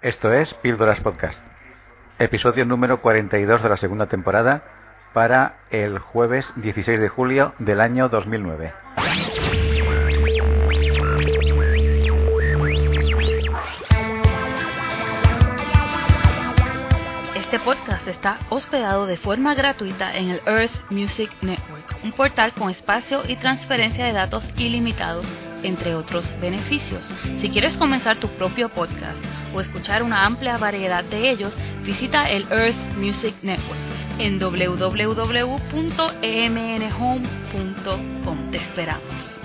Esto es Píldoras Podcast, episodio número 42 de la segunda temporada para el jueves 16 de julio del año 2009. Este podcast está hospedado de forma gratuita en el Earth Music Network, un portal con espacio y transferencia de datos ilimitados, entre otros beneficios. Si quieres comenzar tu propio podcast o escuchar una amplia variedad de ellos, visita el Earth Music Network en www.emnhome.com. Te esperamos.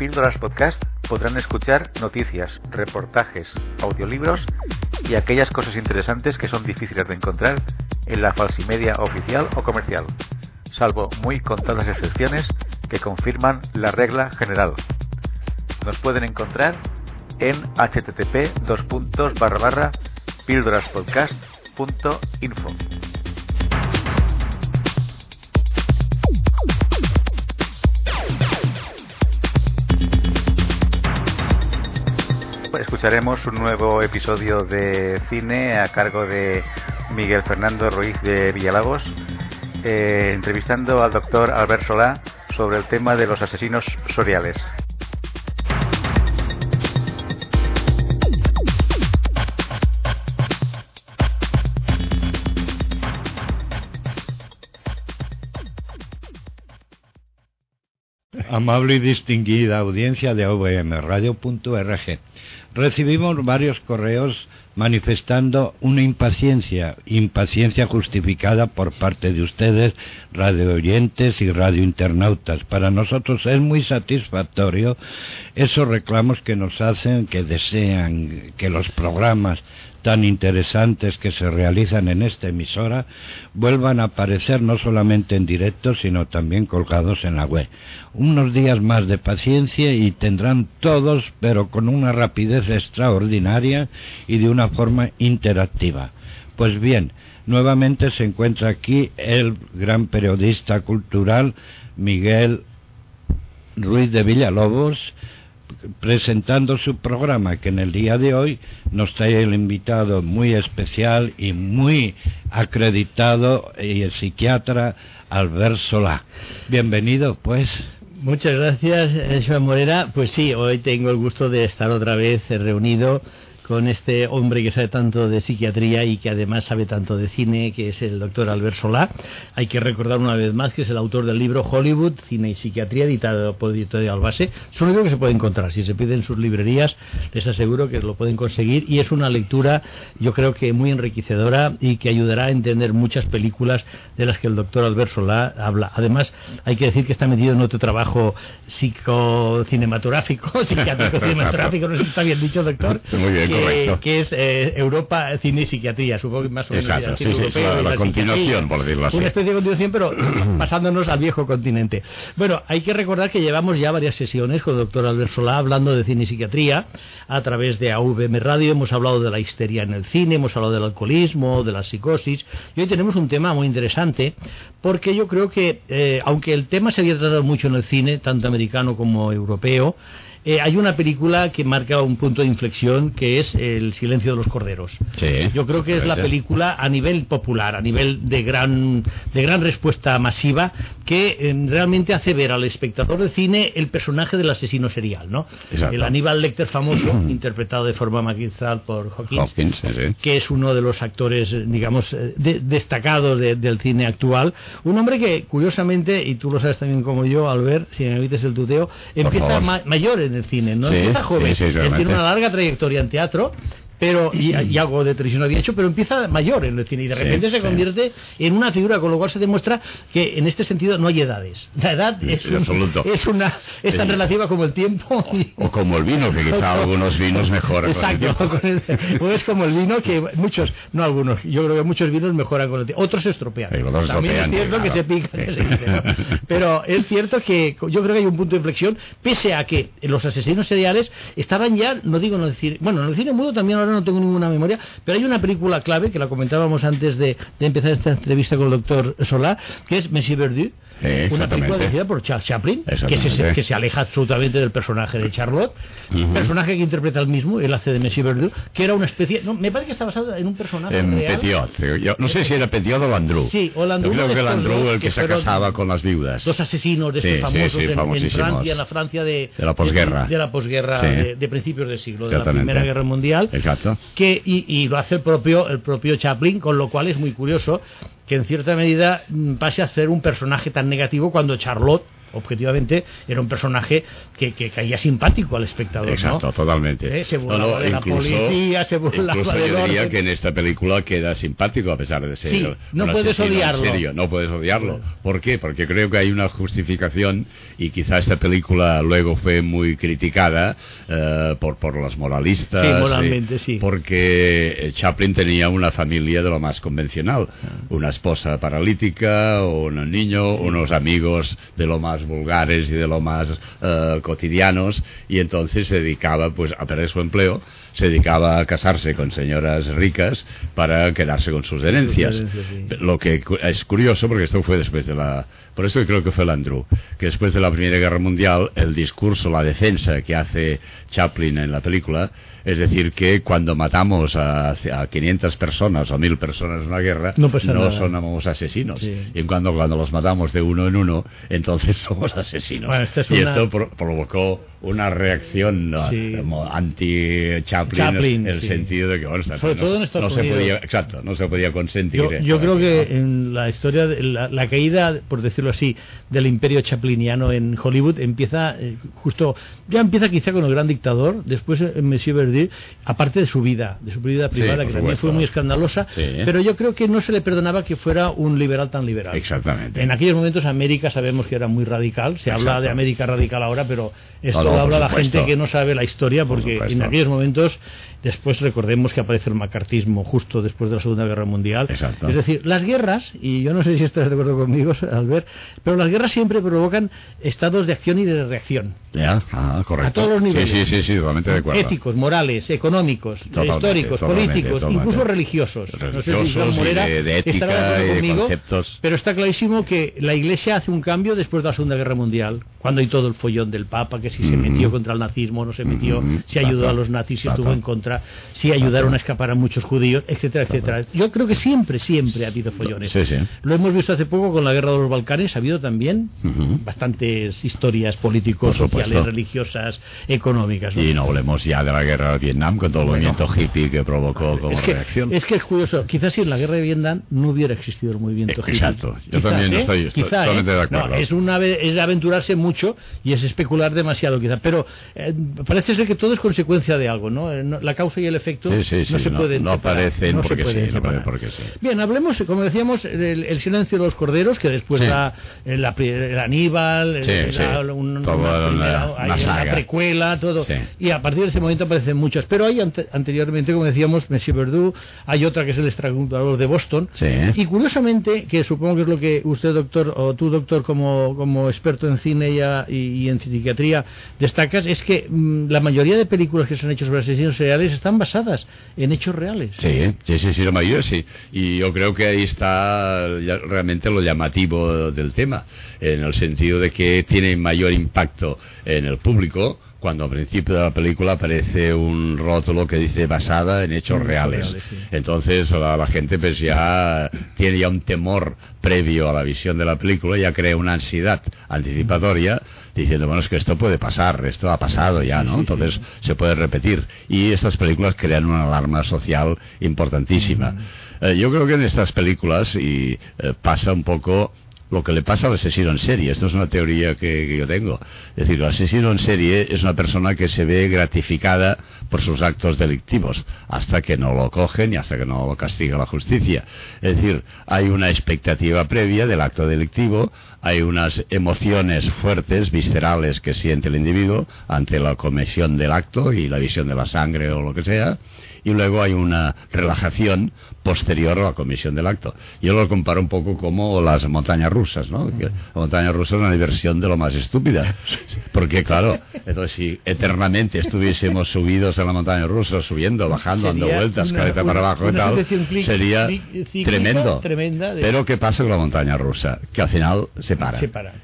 Píldoras Podcast podrán escuchar noticias, reportajes, audiolibros y aquellas cosas interesantes que son difíciles de encontrar en la falsimedia oficial o comercial, salvo muy contadas excepciones que confirman la regla general. Nos pueden encontrar en http píldoraspodcast.info. Escucharemos un nuevo episodio de cine a cargo de Miguel Fernando Ruiz de Villalagos, eh, entrevistando al doctor Albert Solá sobre el tema de los asesinos soriales. Amable y distinguida audiencia de Radio.org. Recibimos varios correos manifestando una impaciencia, impaciencia justificada por parte de ustedes, radio oyentes y radio internautas. Para nosotros es muy satisfactorio esos reclamos que nos hacen, que desean que los programas tan interesantes que se realizan en esta emisora vuelvan a aparecer no solamente en directo, sino también colgados en la web. Unos días más de paciencia y tendrán todos, pero con una rapidez extraordinaria y de una forma interactiva. Pues bien, nuevamente se encuentra aquí el gran periodista cultural Miguel Ruiz de Villalobos, presentando su programa que en el día de hoy nos trae el invitado muy especial y muy acreditado y el psiquiatra Albert Solá. Bienvenido, pues. Muchas gracias, Joan Morera. Pues sí, hoy tengo el gusto de estar otra vez reunido con este hombre que sabe tanto de psiquiatría y que además sabe tanto de cine, que es el doctor Albert Solá. Hay que recordar una vez más que es el autor del libro Hollywood, Cine y Psiquiatría, editado por Editorial Base. Es un libro que se puede encontrar. Si se pide en sus librerías, les aseguro que lo pueden conseguir. Y es una lectura, yo creo que muy enriquecedora y que ayudará a entender muchas películas de las que el doctor Albert Solá habla. Además, hay que decir que está metido en otro trabajo psicocinematográfico, psiquiátrico cinematográfico, no sé si está bien dicho, doctor. Muy bien, correcto. que es eh, Europa, Cine y Psiquiatría, supongo que más o menos. Exacto, sí, sí, la- continuación, por decirlo así. Una especie de continuación, pero pasándonos al viejo continente. Bueno, hay que recordar que llevamos ya varias sesiones con el doctor Albert Solá hablando de cine y psiquiatría a través de AVM Radio. Hemos hablado de la histeria en el cine, hemos hablado del alcoholismo, de la psicosis. Y hoy tenemos un tema muy interesante porque yo creo que, eh, aunque el tema se había tratado mucho en el cine, tanto americano como europeo, eh, hay una película que marca un punto de inflexión que es El silencio de los corderos. Sí. Yo creo que es la película a nivel popular, a nivel de gran, de gran respuesta masiva, que eh, realmente hace ver al espectador de cine el personaje del asesino serial, ¿no? Exacto. El Aníbal Lecter famoso, interpretado de forma magistral por Hawkins, sí, que es uno de los actores, eh, digamos, eh, de- destacados de- del cine actual. Un hombre que, curiosamente, y tú lo sabes también como yo, Albert, si me evites el tuteo, empieza ma- mayor en el cine, ¿no? Sí, empieza joven. sí, sí, Él realmente. tiene una larga trayectoria en teatro pero y, algo de televisión había hecho, pero empieza mayor en el cine y de repente se convierte en una figura, con lo cual se demuestra que en este sentido no hay edades. La edad es, es una es tan relativa como el tiempo. O, como el vino, que quizá algunos vinos mejoran Exacto, con el tiempo. o es como el vino que muchos, no algunos, yo creo que muchos vinos mejoran con el tiempo. Otros se estropean. También es cierto que se pican. Pero es cierto que yo creo que hay un punto de inflexión, pese a que los asesinos seriales estaban ya, no digo no decir, bueno, en el cine mudo también ahora no tengo ninguna memoria, pero hay una película clave que la comentábamos antes de, empezar esta entrevista con el doctor Solá, que es Monsieur Verdu, una película dirigida por Charles Chaplin, que se, que se aleja absolutamente del personaje de Charlotte, personaje que interpreta el mismo, el hace de Monsieur Verdu, que era una especie, no, me parece que está basado en un personaje en Petiot, no sé si era Petiot o Landru. Sí, o Landru. Yo creo que Landru el que, se casaba con las viudas. Dos asesinos de estos famosos en, Francia, en la Francia de, de la posguerra, de, la posguerra de, principios del siglo, de la Primera Guerra Mundial. Que, y, y lo hace el propio, el propio Chaplin, con lo cual es muy curioso que en cierta medida mm, pase a ser un personaje tan negativo cuando Charlotte objetivamente era un personaje que, que caía simpático al espectador. Exacto, totalmente. ¿Eh? Se burlaba de la policía, se burlaba incluso yo diría que en esta película queda simpático a pesar de ser sí, no puedes odiarlo. Serio. No puedes odiarlo. ¿Por qué? Porque creo que hay una justificación y quizá esta película luego fue muy criticada eh, por, por los moralistas. Sí, moralmente, sí. Porque Chaplin tenía una familia de lo más convencional. Ah. Esposa paralítica, un niño, unos amigos de lo más vulgares y de lo más eh, cotidianos y entonces se dedicaba pues a perder su empleo se dedicaba a casarse con señoras ricas para quedarse con sus herencias. Lo que es curioso, porque esto fue después de la... Por eso creo que fue el Andrew, que después de la Primera Guerra Mundial, el discurso, la defensa que hace Chaplin en la película, es decir, que cuando matamos a, a 500 personas o 1000 personas en una guerra, no, somos asesinos. Y en cuando, cuando los matamos de uno en uno, entonces somos asesinos. y esto provocó una reacción anti-Chaplin en el sentido de que bueno, sobre todo en Estados no Se podía, exacto, no se podía consentir. Yo, creo que en la historia, de la, caída, por decirlo así, del imperio chapliniano en Hollywood empieza eh, justo, ya empieza quizá con el gran dictador, después en Monsieur Verdi, aparte de su vida, de su vida privada, que también fue muy escandalosa, pero yo creo que no se le perdonaba que fuera un liberal tan liberal. Exactamente. En aquellos momentos América sabemos que era muy radical, se habla de América radical ahora, pero esto habla la gente que no sabe la historia, porque en aquellos momentos nosotros Después recordemos que aparece el macartismo justo después de la Segunda Guerra Mundial. Es decir, las guerras, y yo no sé si estás de acuerdo conmigo, Albert, pero las guerras siempre provocan estados de acción y de reacción. Ah, a todos los niveles. Sí, sí, sí, totalmente de acuerdo. Éticos, morales, económicos, históricos, políticos, incluso religiosos. no sé si Morera de, ética, de conmigo, pero está clarísimo que la Iglesia hace un cambio después de la Segunda Guerra Mundial, cuando hay todo el follón del Papa, que si se metió contra el nazismo, no se metió, si ayudó a los nazis, si estuvo en contra si ayudaron a escapar a muchos judíos, etcétera, etcétera. Yo creo que siempre, siempre ha habido follones. Lo hemos visto hace poco con la guerra de los Balcanes, ha habido también bastantes historias políticos, sociales, religiosas, económicas. Y no hablemos ya de la guerra de Vietnam con todo el movimiento hippie que provocó como es que, reacción. Es que es curioso, quizás si en la guerra de Vietnam no hubiera existido el movimiento hippie. Exacto, yo también ¿eh? estoy, totalmente de acuerdo. es, una, es aventurarse mucho y es especular demasiado quizás, pero eh, parece ser que todo es consecuencia de algo, ¿no? Eh, la causa y el efecto no se pueden no, aparecen porque, sí, Bien, hablemos, como decíamos, el, silencio de los corderos, que después da el, Aníbal, la, una, precuela, todo. Y a partir de ese momento aparecen muchas. Pero hay anteriormente, como decíamos, Monsieur Verdoux, hay otra que es el estrangulador de Boston. Y curiosamente, que supongo que es lo que usted, doctor, o tú, doctor, como, como experto en cine y, y en psiquiatría, destacas, es que mm, la mayoría de películas que se han hecho sobre asesinos seriales están basadas en hechos reales. Sí, sí, sí, sí, sí. Y yo creo que ahí está realmente lo llamativo del tema, en el sentido de que tiene mayor impacto en el público cuando al principio de la película aparece un rótulo que dice basada en hechos reales. Entonces la, gente pues ya tiene ya un temor previo a la visión de la película, ya crea una ansiedad anticipatoria diciendo, bueno, es que esto puede pasar, esto ha pasado ya, ¿no? Entonces se puede repetir. Y estas películas crean una alarma social importantísima. Eh, yo creo que en estas películas y eh, pasa un poco lo que le pasa al asesino en serie. Esto es una teoría que, yo tengo. Es decir, el asesino en serie es una persona que se ve gratificada por sus actos delictivos hasta que no lo cogen y hasta que no lo castiga la justicia. Es decir, hay una expectativa previa del acto delictivo, hay unas emociones fuertes, viscerales que siente el individuo ante la comisión del acto y la visión de la sangre o lo que sea, y luego hay una relajación posterior a la comisión del acto. Yo lo comparo un poco como las montañas rusas, ¿no? la montaña rusa es una diversión de lo más estúpida. Porque, claro, entonces, si eternamente estuviésemos subidos en la montaña rusa, subiendo, bajando, dando vueltas, cabeza para abajo y tal, sería tremendo. Pero, ¿qué pasa con la montaña rusa? Que al final se para.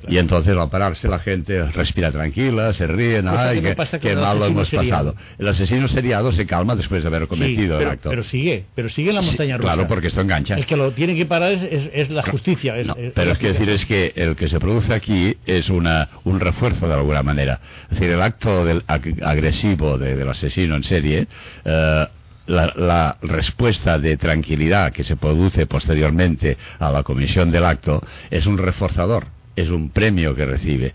Y entonces, al pararse, la gente respira tranquila, se ríen, ay, qué, mal lo hemos pasado. El asesino seriado se calma después de haber cometido pero, el acto. Pero sigue, pero sigue en la montaña rusa. Claro, porque esto engancha. El que lo tiene que parar es, la justicia. pero es que decir es que el que se produce aquí es una, un refuerzo de alguna manera. Es decir, el acto del, agresivo del asesino en serie. Eh, la, la, respuesta de tranquilidad que se produce posteriormente a la comisión del acto es un reforzador, es un premio que recibe.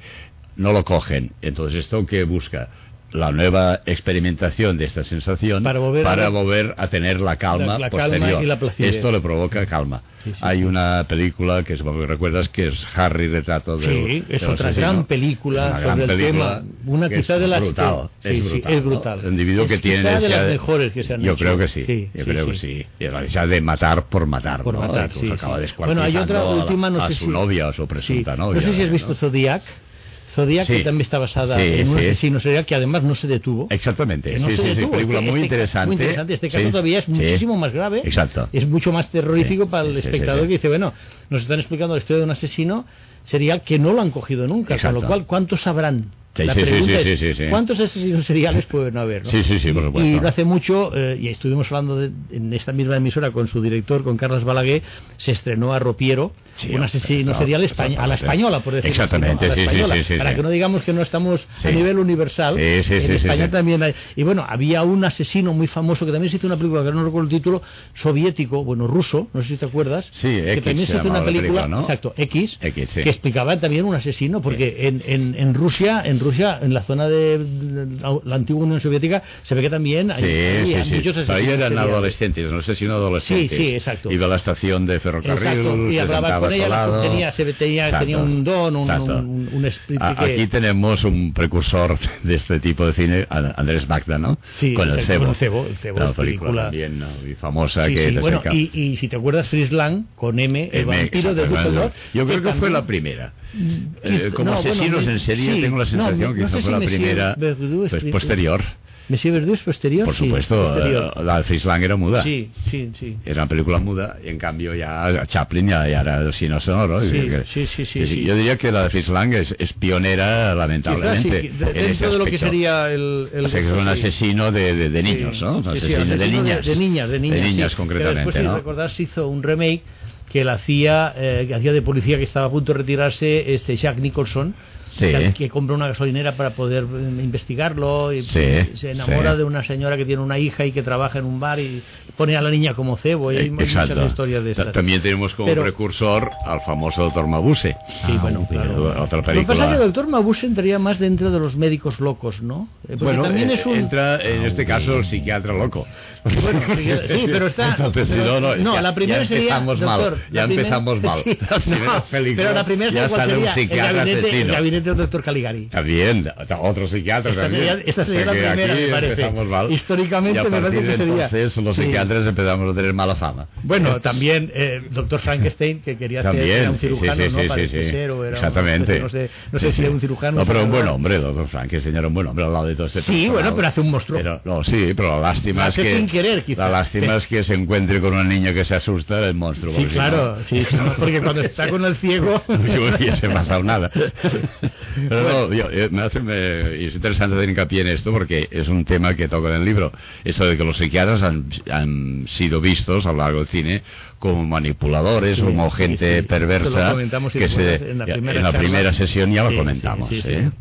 No lo cogen. Entonces, ¿esto qué busca? La nueva experimentación de esta sensación para volver, a, tener la calma posterior. Esto le provoca calma. Hay una película que supongo que recuerdas que es Harry retrato de Sí, es otra gran película sobre el tema, una quizá de las brutal, sí, es brutal, es brutal. El individuo que tiene de las mejores que se han Yo creo que sí, yo creo que sí. Esa de matar por matar, por ¿no? matar, acaba Bueno, hay otra última no a sé su novia o su presunta novia. No sé si has visto Zodiac. Zodiac, que también está basada en un asesino serial que además no se detuvo. Exactamente. No se detuvo. película este, muy, este interesante. muy interesante. Este caso todavía es muchísimo más grave. Exacto. Es mucho más terrorífico para el espectador que dice, bueno, nos están explicando la historia de un asesino serial que no lo han cogido nunca. Con lo cual, ¿cuántos sabrán? La pregunta es, ¿cuántos asesinos seriales pueden haber? Sí, sí, sí, por supuesto. Y no hace mucho, eh, y estuvimos hablando en esta misma emisora con su director, con Carlos Balaguer, se estrenó a Ropiero, un asesino serial a la española, por decirlo Exactamente, así, ¿no? a la española, para que no digamos que no estamos a nivel universal. en España también hay. Y bueno, había un asesino muy famoso que también se hizo una película, que no recuerdo el título, soviético, bueno, ruso, no sé si te acuerdas, que también se hizo una película, exacto, X, que explicaba también un asesino, porque en, en, en Rusia, en Rusia, en la zona de la antigua Unión Soviética, se ve que también hay, sí, muchos asesinos. Ahí eran adolescentes, no sé si no adolescentes. Sí, sí, exacto. Iba a la estación de ferrocarril. Exacto, y hablaba con ella, tenía, se tenía, tenía un don, un, un, un espíritu Aquí tenemos un precursor de este tipo de cine, Andrés Magda, ¿no? Sí, con el cebo. Con el cebo, el cebo la película también, ¿no? y famosa sí, que sí. Bueno, y, y, si te acuerdas, Frisland, con M, el M, vampiro de Düsseldorf. Yo creo que, fue la primera. Eh, como asesinos en serie, tengo la sensación que esa fue la primera pues, posterior. Monsieur Verdoux es posterior. Por supuesto, posterior. Eh, la Frislang era muda. Sí, sí, sí. Era una película muda y en cambio ya Chaplin ya, ya era cine sonoro. Sí, sí, sí, sí, sí, Yo diría que la de Frislang es, es pionera, lamentablemente. Quizás, sí, dentro de lo que sería el. el o sea, que es un asesino de, de, de niños, ¿no? Un asesino, de, niñas. De, niñas, de niñas. De niñas, concretamente. Pero después, ¿no? si recordás, hizo un remake que él hacía, eh, que hacía de policía que estaba a punto de retirarse, este Jack Nicholson Sí. que compra una gasolinera para poder eh, investigarlo y sí, se enamora sí. de una señora que tiene una hija y que trabaja en un bar y pone a la niña como cebo y hay Exacto. muchas historias de estas. También tenemos como Pero, precursor al famoso doctor Mabuse. Sí, bueno, claro. Otra película. Lo que pasa es que el doctor Mabuse entraría más dentro de los médicos locos, ¿no? Porque bueno, también es un... entra en este caso el psiquiatra loco. Bueno, sí, pero está. Entonces, pero, no, no, no ya, la primera ya empezamos sería. mal. Doctor, ya la empezamos primera, mal. Sí, Las no, pero la primera ya ¿cuál sale sería? un psiquiatra el gabinete, asesino. El doctor Caligari. También, otro psiquiatra esta también. Sería, esta sería la primera, me parece. mal. Históricamente me parece que sería. entonces los sí. psiquiatras empezamos a tener mala fama. Bueno, también eh, doctor Frankenstein, que quería también, ser era un cirujano, sí, sí, ¿no? sí, Parece ser, o era Exactamente. Un, no sé, no sé si era un cirujano. No, pero un buen hombre, doctor Frankenstein era un buen hombre al lado de todo este Sí, personal. bueno, pero hace un monstruo. Pero, no, sí, pero la lástima es que. sin querer, quizá. La lástima es que se encuentre con una niña que se asusta del monstruo. Sí, claro, sí, porque cuando está con el ciego. no hubiese pasado nada. Pero no, yo, eh, me hace, me- es interesante hacer hincapié en esto porque es un tema que toca en el libro. Eso de que los psiquiatras han, han sido vistos a lo largo del cine como manipuladores, Sí, como gente sí. perversa. Lo comentamos, si que se, en la primera en la primera sesión ya lo comentamos. ¿eh?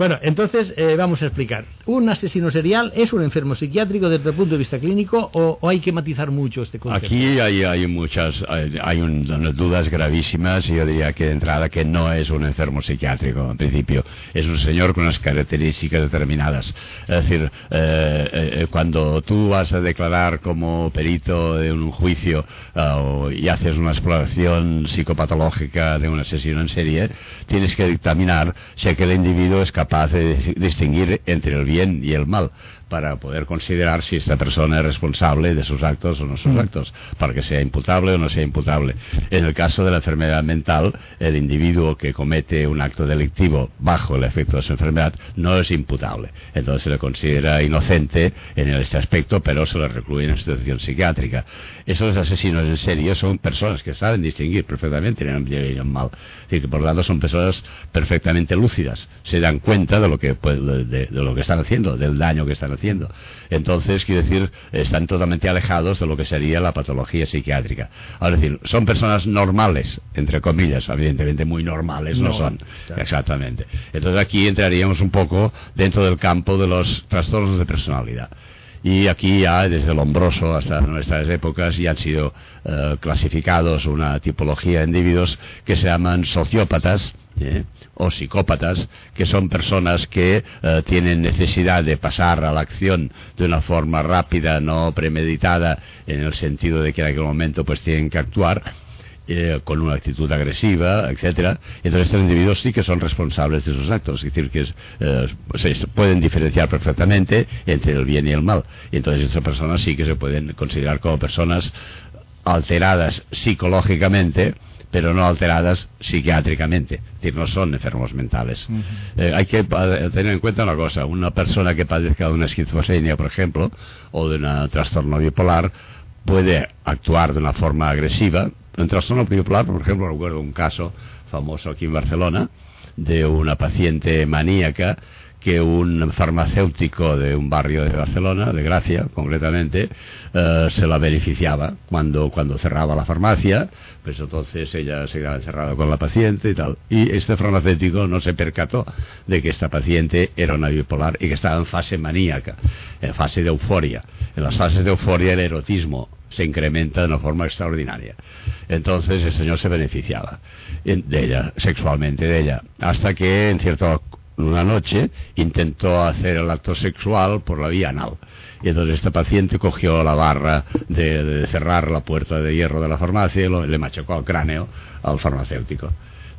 Bueno, entonces eh, vamos a explicar. ¿Un asesino serial es un enfermo psiquiátrico desde el punto de vista clínico o, o hay que matizar mucho este concepto? Aquí hay, hay muchas, hay, hay un- unas dudas gravísimas y yo diría que de entrada que no es un enfermo psiquiátrico, en principio. Es un señor con unas características determinadas. Es decir, eh, eh, cuando tú vas a declarar como perito en un juicio o- y haces una exploración psicopatológica de un asesino en serie, tienes que dictaminar si aquel individuo es capaz de dis- distinguir entre el bien y el mal para poder considerar si esta persona es responsable de sus actos o no sus actos, para que sea imputable o no sea imputable. En el caso de la enfermedad mental, el individuo que comete un acto delictivo bajo el efecto de su enfermedad no es imputable. Entonces se le considera inocente en este aspecto, pero se le recluye en institución psiquiátrica. Esos asesinos en serie son personas que saben distinguir perfectamente en el bien y el mal. Es decir, que por lo tanto son personas perfectamente lúcidas, se dan cuenta de lo que, pues, de, de- de lo que están haciendo, del daño que están haciendo. Entonces, quiero decir, están totalmente alejados de lo que sería la patología psiquiátrica. Ahora, es decir, son personas normales, entre comillas, evidentemente muy normales no, No, son. claro. Exactamente. Entonces aquí entraríamos un poco dentro del campo de los trastornos de personalidad. Y aquí ya, desde el hombroso hasta nuestras épocas, ya han sido eh, clasificados una tipología de individuos que se llaman sociópatas ¿eh? O psicópatas, que son personas que eh, tienen necesidad de pasar a la acción de una forma rápida, no premeditada, en el sentido de que en aquel momento pues tienen que actuar eh, con una actitud agresiva, etcétera. Entonces estos individuos sí que son responsables de sus actos, es decir, que es, eh, se pueden diferenciar perfectamente entre el bien y el mal. Entonces estas personas sí que se pueden considerar como personas alteradas psicológicamente, pero no alteradas psiquiátricamente, es decir, no son enfermos mentales. Eh, hay que tener en cuenta una cosa, una persona que padezca de una esquizofrenia, por ejemplo, o de un trastorno bipolar, puede actuar de una forma agresiva. En trastorno bipolar, por ejemplo, recuerdo un caso famoso aquí en Barcelona de una paciente maníaca que un farmacéutico de un barrio de Barcelona, de Gracia concretamente, eh, se la beneficiaba cuando, cuando cerraba la farmacia, pues entonces ella se quedaba encerrada con la paciente y tal. Y este farmacéutico no se percató de que esta paciente era una bipolar y que estaba en fase maníaca, en fase de euforia. En las fases de euforia el erotismo se incrementa de una forma extraordinaria. Entonces el señor se beneficiaba en- de ella, sexualmente de ella, hasta que en cierta una noche intentó hacer el acto sexual por la vía anal. Y entonces esta paciente cogió la barra de, de cerrar la puerta de hierro de la farmacia y lo- le machacó al cráneo al farmacéutico.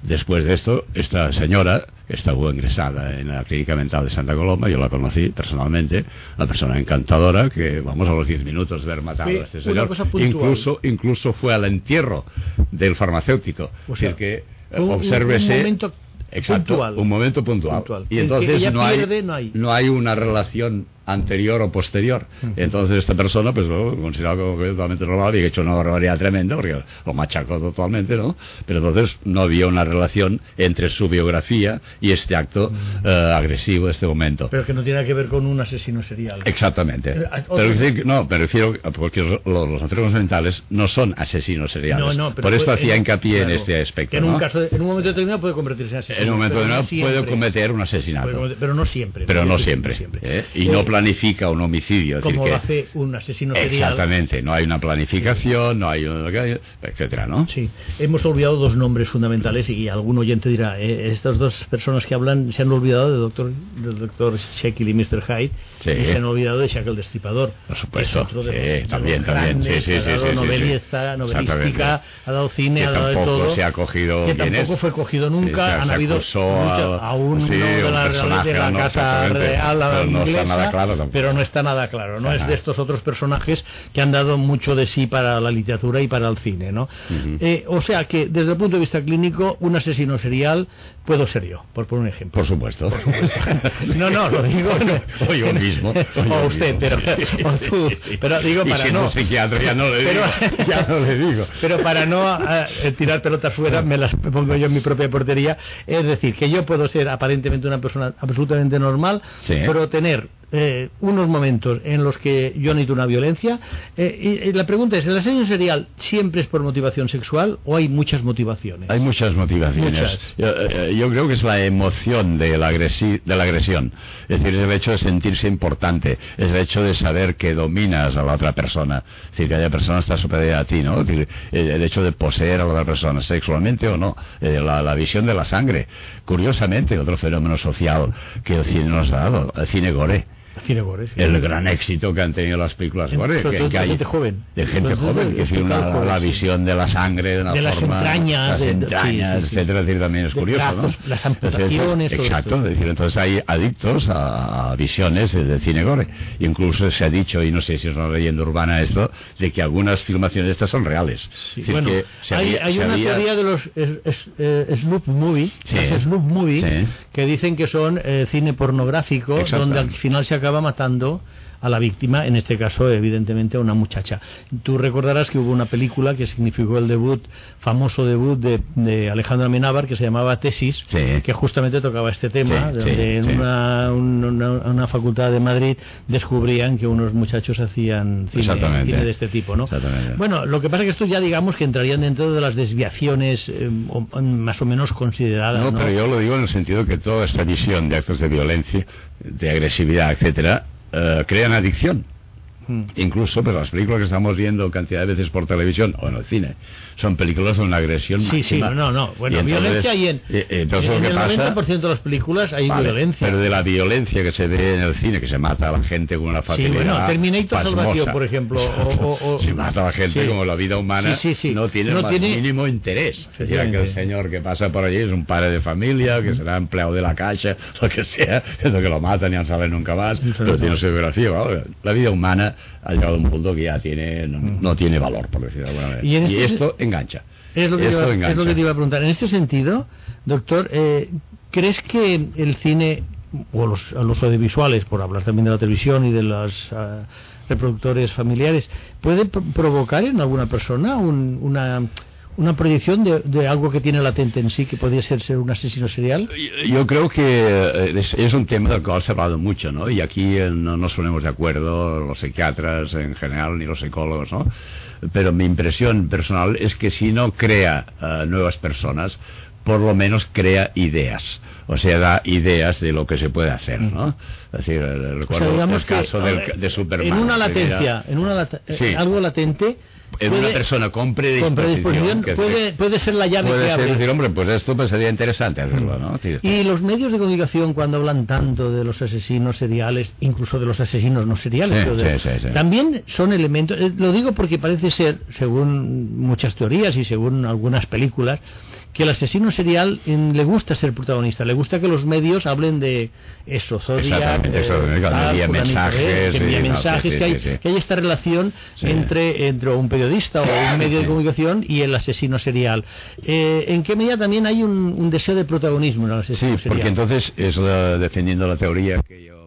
Después de esto, esta señora, estuvo ingresada en la clínica mental de Santa Coloma, yo la conocí personalmente, una persona encantadora que, vamos a los 10 minutos de haber matado Sí, a este señor, incluso, incluso fue al entierro del farmacéutico. O Es sea, decir, que un- un- obsérvese- un momento Exacto, puntual. un momento puntual. Puntual. Y entonces ella no, hay, pierde, no hay. no hay una relación anterior o posterior. Entonces esta persona, pues lo consideraba como totalmente normal y que ha hecho una barbaridad tremenda porque lo machacó totalmente, ¿no? Pero entonces no había una relación entre su biografía y este acto eh, agresivo de este momento. Pero que no tiene que ver con un asesino serial. Exactamente. Eh, Pero es decir, no, me refiero a- porque los, los enfermos mentales no son asesinos seriales. No, no, pero Por esto hacía hincapié en claro, este aspecto. que en ¿no? un caso de- en un momento determinado puede convertirse en asesino en un momento pero no determinado puede siempre. cometer un asesinato. cometer- pero no siempre pero no Sí, siempre, ¿eh? y no Eh, planifica un homicidio es decir como que- lo hace un asesino serial exactamente no hay una planificación no hay un- etcétera no Sí, hemos olvidado dos nombres fundamentales y algún oyente dirá, eh, estas dos personas que hablan se han olvidado de doctor, del doctor Jekyll y Mr. Hyde Sí. y se han olvidado de Shack el Destripador. Por supuesto. Es de Sí, también, también. Sí, sí, ha dado novelista, novelística, ha dado cine, Que ha dado de tampoco todo. se ha cogido que tampoco es. fue cogido nunca. se- Han se habido mucho- a- a un de la, de la no, casa real la Pero no está inglesa, nada claro tampoco. pero no está nada claro. No es de estos otros personajes que han dado mucho de sí para la literatura y para el cine, ¿no? Eh, o sea que desde el punto de vista clínico, un asesino serial puedo ser yo, por poner un ejemplo. por supuesto No, no, lo digo. No. O yo mismo. O yo O usted, mismo. pero, o tú. Pero digo Y para siendo no. psiquiatra ya no le Pero- digo. Ya no le digo. Pero para no eh, tirar pelotas fuera, me las pongo yo en mi propia portería. Es decir, que yo puedo ser aparentemente una persona absolutamente normal, Sí. pero tener eh, eh, unos momentos en los que yo necesito una violencia. Eh, y, la pregunta es, ¿el asesino serial siempre es por motivación sexual o hay muchas motivaciones? Hay muchas motivaciones. Yo, creo que es la emoción de la, de la agresión. Es decir, es el hecho de sentirse importante, es el hecho de saber que dominas a la otra persona. Es decir, que haya persona está superior a ti, ¿no? el hecho de poseer a la otra persona, sexualmente o no. La, la visión de la sangre. Curiosamente, otro fenómeno social que el cine nos ha dado, el cine gore. El gran éxito que han tenido las películas gore. Que, que hay, gente joven. De gente joven, que tiene una, la visión de la sangre, de, una de forma, las entrañas, las entrañas, etcétera, decir, también es curioso, ¿no? Las amputaciones. exacto, es decir, entonces hay adictos a, visiones de, cine gore. Incluso se ha dicho, y no sé si es una leyenda urbana esto, de que algunas filmaciones de estas son reales. bueno, hay, una teoría de los eh, Snoop Movie, Snoop Movie que dicen que son eh, cine pornográfico, donde al final se acaba matando a la víctima, en este caso, evidentemente, a una muchacha. Tú recordarás que hubo una película que significó el debut, famoso debut de, de Alejandro Amenábar, que se llamaba Tesis, que justamente tocaba este tema, donde en una, una, facultad de Madrid descubrían que unos muchachos hacían cine, de este tipo, ¿no? Bueno, lo que pasa es que esto ya digamos que entrarían dentro de las desviaciones eh, más o menos consideradas. No, ¿no? pero yo lo digo en el sentido que toda esta visión de actos de violencia, de agresividad, etcétera, eh, crean adicción. Hmm. Incluso, pero las películas que estamos viendo cantidad de veces por televisión o en el cine son películas de una agresión sí, máxima. Sí, no, no. Bueno, violencia y en, eh, en el 90% de las películas hay violencia. Pero de la violencia que se ve en el cine, que se mata a la gente con una facilidad Sí, bueno, Terminator Salvación, por ejemplo. O, se mata a la gente como la vida humana no tiene el más mínimo interés. Decir, que el señor que pasa por allí es un padre de familia, que será empleado de la caja, lo que sea, es lo que lo matan y no sale nunca más, pero tiene su biografía. La vida humana ha llegado a un punto que ya tiene no, tiene valor, por decirlo de alguna manera. Y, este esto engancha. Es lo, que te iba, a preguntar. En este sentido, doctor, eh, ¿crees que el cine o los, los, audiovisuales, por hablar también de la televisión y de los ah, reproductores familiares, puede provocar en alguna persona una una proyección de, algo que tiene latente en sí, que podría ser, ser un asesino serial? Yo creo que eh, es, un tema del cual se ha hablado mucho, ¿no? Y aquí eh, no nos ponemos de acuerdo los psiquiatras en general ni los psicólogos, ¿no? Pero mi impresión personal es que si no crea eh, nuevas personas, por lo menos crea ideas, o sea, da ideas de lo que se puede hacer, ¿no? Es decir, recuerdo el caso de Superman. En una latencia, en una algo latente, en una persona con predisposición, puede, puede, ser la llave puede que ser decir, hombre, pues esto pues sería interesante hacerlo, ¿no? Y los medios de comunicación cuando hablan tanto de los asesinos seriales, incluso de los asesinos no seriales, también son elementos, eh, lo digo porque parece ser, según muchas teorías y según algunas películas, que el asesino serial le gusta ser protagonista, le gusta que los medios hablen de eso, Zodiac, eh, mensajes, que, mensajes que, hay, que hay esta relación entre, entre un periodista o un medio de comunicación y el asesino serial. Eh, ¿En qué medida también hay un, deseo de protagonismo en el asesino sí, porque entonces, defendiendo la teoría que yo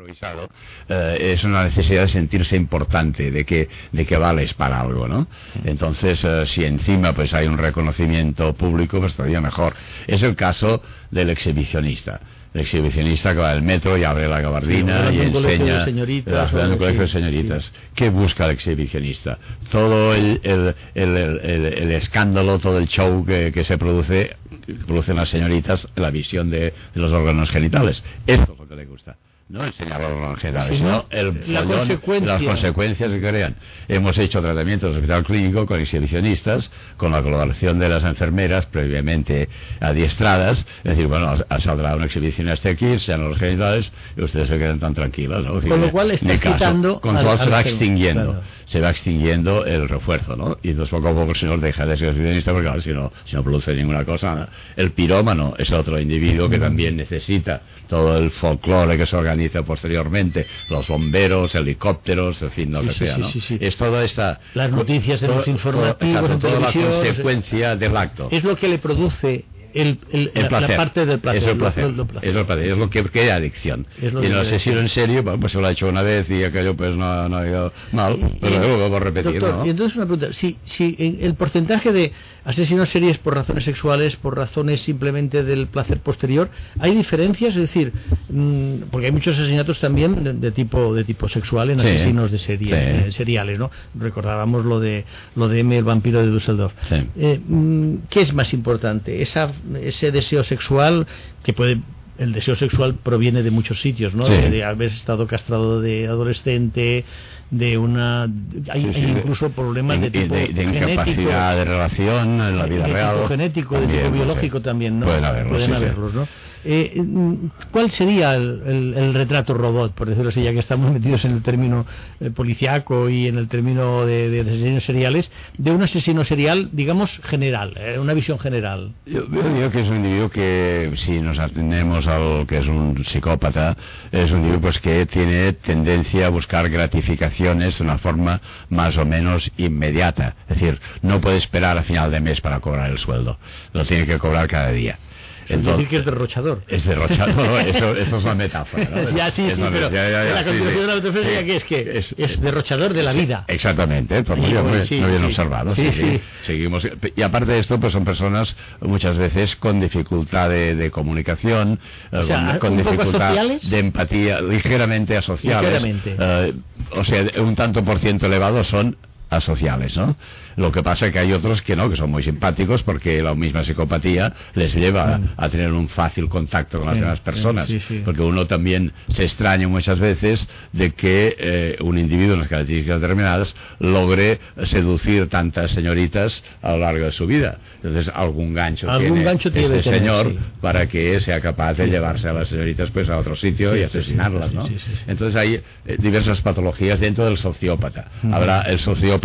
improvisado, eh, es una necesidad de sentirse importante, de que, de que vales para algo, ¿no? Entonces, eh, si encima pues hay un reconocimiento público, pues todavía mejor. Es el caso del exhibicionista el exhibicionista que va al metro y abre la gabardina y enseña señoritas, un colegio de señoritas. ¿Qué busca el exhibicionista? Todo el, el, el, el escándalo, todo el show que, que se produce, producen las señoritas, la visión de, de los órganos genitales. Esto es lo que le gusta no enseñar los generales, sino el las consecuencias que crean. Hemos hecho tratamientos en el hospital clínico con exhibicionistas, con la colaboración de las enfermeras previamente adiestradas, es decir, bueno, saldrá un exhibicionista aquí, sean los genitales, y ustedes se quedan tan tranquilos, ¿no? Con lo cual está quitando... Con lo cual se va extinguiendo, se va extinguiendo el refuerzo, ¿no? Y entonces poco a poco el señor deja de ser exhibicionista porque claro, si no, si no produce ninguna cosa. El pirómano es otro individuo que también necesita todo el folclore que se organiza posteriormente, los bomberos, helicópteros, en fin, lo que sea, ¿no? Es toda esta... Las noticias en los informativos, toda la consecuencia del acto. Es lo que le produce el, el, El la- placer. la parte del placer. Es el placer. lo- lo placer. Es el placer. Es lo que crea adicción. Es lo y que el crea asesino en serio, bueno, pues se lo ha hecho una vez y aquello pues no, no ha ido mal, pero luego lo vamos a repetir, Doctor, ¿no? y entonces una pregunta, si, si el porcentaje de asesinos serios por razones sexuales, por razones simplemente del placer posterior, ¿hay diferencias? Es decir, mm, porque hay muchos asesinatos también de, de tipo de tipo sexual en Sí. asesinos de serie, Sí. eh, seriales, ¿no? Recordábamos lo de lo de M, el vampiro de Düsseldorf. Sí. Eh, mm, ¿Qué es más importante? Esa, ese deseo sexual que puede el deseo sexual proviene de muchos sitios, ¿no? Sí. De, de haber estado castrado de adolescente, de una hay, Sí, sí, hay de- incluso problemas de de, tipo de- de genético, incapacidad de relación en la vida de real. tipo genético, de tipo biológico también, ¿no? Pueden haberlos, ¿no? Eh, mm, ¿Cuál sería el, el- retrato robot, por decirlo así, ya que estamos metidos en el término eh, policiaco y en el término de, de asesinos seriales, de un asesino serial, digamos, general, eh, una visión general? Yo, yo digo que es un individuo que, si nos atendemos a lo que es un psicópata, es un individuo pues, que tiene tendencia a buscar gratificaciones de una forma más o menos inmediata. Es decir, no puede esperar a final de mes para cobrar el sueldo. Lo tiene que cobrar cada día. Es decir, que es derrochador. Es derrochador, eso, eso es una metáfora. ¿no? ya, sí, Es sí, pero ya, ya, ya, la sí. Sí. que es que Es- es, derrochador de la vida. Exactamente, pues muy Sí, bien, sí, muy bien observado. Seguimos. Y aparte de esto, pues son personas muchas veces con dificultad de, de comunicación, eh, O sea, con, con ¿un poco dificultad de empatía, ligeramente asociales. Ligeramente. eh, o sea, un tanto por ciento elevado son asociales, ¿no? Lo que pasa es que hay otros que no, que son muy simpáticos porque la misma psicopatía les lleva Mm. a tener un fácil contacto con las demás personas. sí, sí. Porque uno también se extraña muchas veces de que eh, un individuo en las características determinadas logre seducir tantas señoritas a lo largo de su vida. Entonces algún gancho Algún tiene gancho tiene que tener, señor sí. para que sea capaz de llevarse a las señoritas pues a otro sitio y asesinarlas, ¿no? Entonces hay eh, diversas patologías dentro del sociópata. Habrá el sociópata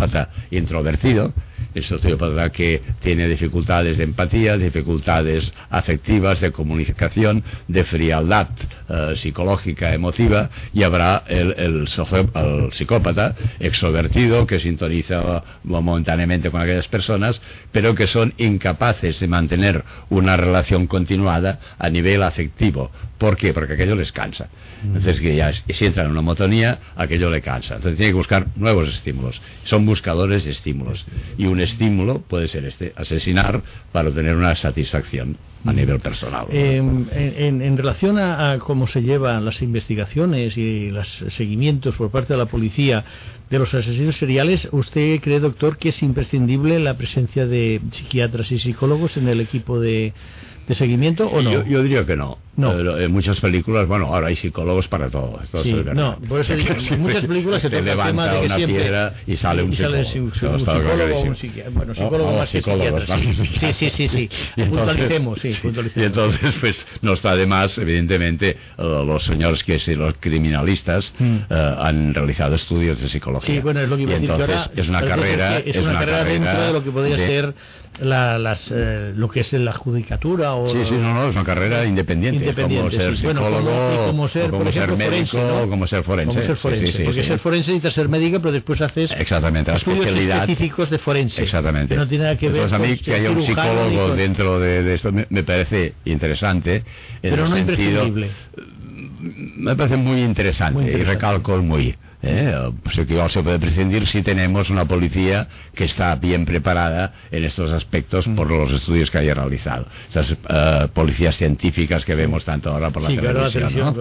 introvertido, el sociópata que tiene dificultades de empatía, dificultades afectivas, de comunicación, de frialdad eh, psicológica, emotiva, y habrá el, el el psicópata extrovertido que sintoniza momentáneamente con aquellas personas, pero que son incapaces de mantener una relación continuada a nivel afectivo. ¿Por qué? Porque aquello les cansa. Entonces, que ya, si entra en una monotonía, aquello le cansa. Entonces, tiene que buscar nuevos estímulos. Son buscadores de estímulos. Y un estímulo puede ser este, asesinar para obtener una satisfacción a nivel personal. Eh, en, relación a cómo se llevan las investigaciones y los seguimientos por parte de la policía de los asesinos seriales, ¿usted cree, doctor, que es imprescindible la presencia de psiquiatras y psicólogos en el equipo de, de seguimiento o no? Yo, yo diría que no. No. Pero en muchas películas, bueno, ahora hay psicólogos para todo. esto Sí, es no, por eso digo, en muchas películas se Te toca el tema de que una siempre piedra y sale un sale psicólogo. un, un está psicólogo un psiquiatra. Bueno, No, psicólogo no, más que psiquiatra. Sí, sí, sí, sí, sí. Y entonces- Puntualicemos, sí, sí. puntualicemos. Y entonces, pues, no está de más, evidentemente, eh, los señores que son los criminalistas Mm. eh, han realizado estudios de psicología. Sí, bueno, es lo que iba a Y decir. entonces ahora es una carrera, es, una, carrera, dentro de lo que podría de- ser la, las, eh, lo que es la judicatura o Sí, sí, no, no, es una carrera independiente, Independiente, como ser sí. Bueno, psicólogo, como- y como ser, o como por ser ejemplo, médico, forense, ¿no? o como ser forense. Como ser forense, sí, sí, porque ser forense necesitas ser médica, pero después haces Exactamente, la estudios específicos de forense. Exactamente. Que no tiene nada que ver Entonces, a con mí ser que haya un psicólogo con- dentro de, de esto me, me parece interesante. En Pero el no sentido, imprescindible. me parece muy interesante, Muy interesante. y recalco el muy. ¿Eh? Pues que se puede prescindir si tenemos una policía que está bien preparada en estos aspectos por los estudios que haya realizado. Estas eh, policías científicas que vemos tanto ahora por la Sí, la televisión.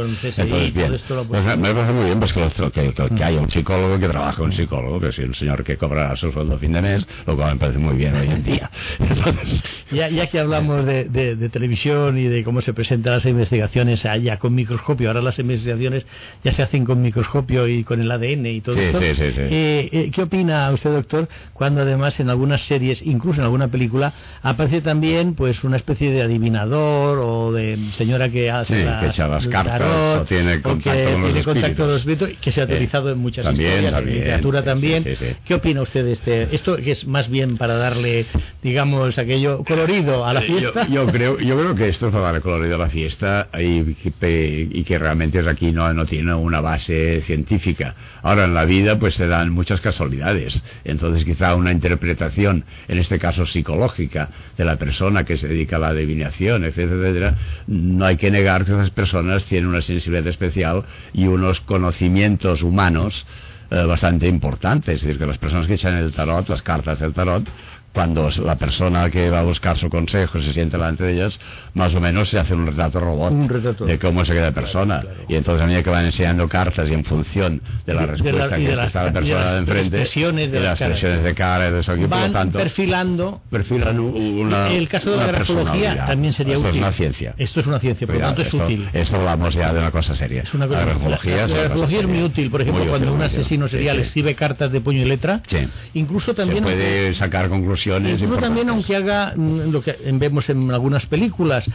bien. Pues me, parece muy bien pues, que, los- que- que- que haya un psicólogo que trabaje un psicólogo, que es un señor que cobrará su sueldo a fin de mes, lo cual me parece muy bien hoy en día. Entonces, Ya, ya que hablamos de, de- de televisión y de cómo se presentan las investigaciones allá con microscopio, ahora las investigaciones ya se hacen con microscopio y con el ADN y todo Sí, esto. sí, sí. Eh, eh, ¿Qué opina usted, doctor, cuando además en algunas series, incluso en alguna película, aparece también pues una especie de adivinador o de señora que hace las, que echa las cartas, tarot, o tiene o contacto que con los tiene contacto con los espíritus, que se ha utilizado en muchas También, historias, también, en literatura también. ¿Qué opina usted de este? Esto que es más bien para darle, digamos, aquello colorido a la Eh, yo- fiesta. Yo, creo, yo creo que esto es para darle colorido a la fiesta y, que- y que realmente aquí no, no tiene una base científica. Ahora, en la vida, pues se dan muchas casualidades. Entonces, quizá una interpretación, en este caso psicológica, de la persona que se dedica a la adivinación, etcétera, etcétera, no hay que negar que esas personas tienen una sensibilidad especial y unos conocimientos humanos eh, bastante importantes. Es decir, que las personas que echan el tarot, las cartas del tarot, cuando la persona que va a buscar su consejo se siente delante de ellas, más o menos se hace un retrato robot de cómo es aquella persona. Y entonces a medida que van enseñando cartas y en función de la respuesta que está la persona de enfrente, de las expresiones de, las expresiones de cara, de eso aquí, van por lo tanto, perfilando. perfilan una. El caso de la grafología también sería Esto útil. es una ciencia. Esto es una ciencia, por lo tanto es esto, útil. Esto hablamos ya de una cosa seria. Es una cosa- la grafología, la- la grafología es muy seria. útil, por ejemplo, cuando un asesino Sí, serial sí. escribe cartas de puño y letra, Sí. incluso también se puede sacar conclusiones Incluso también, aunque haga mm, lo que vemos en algunas películas,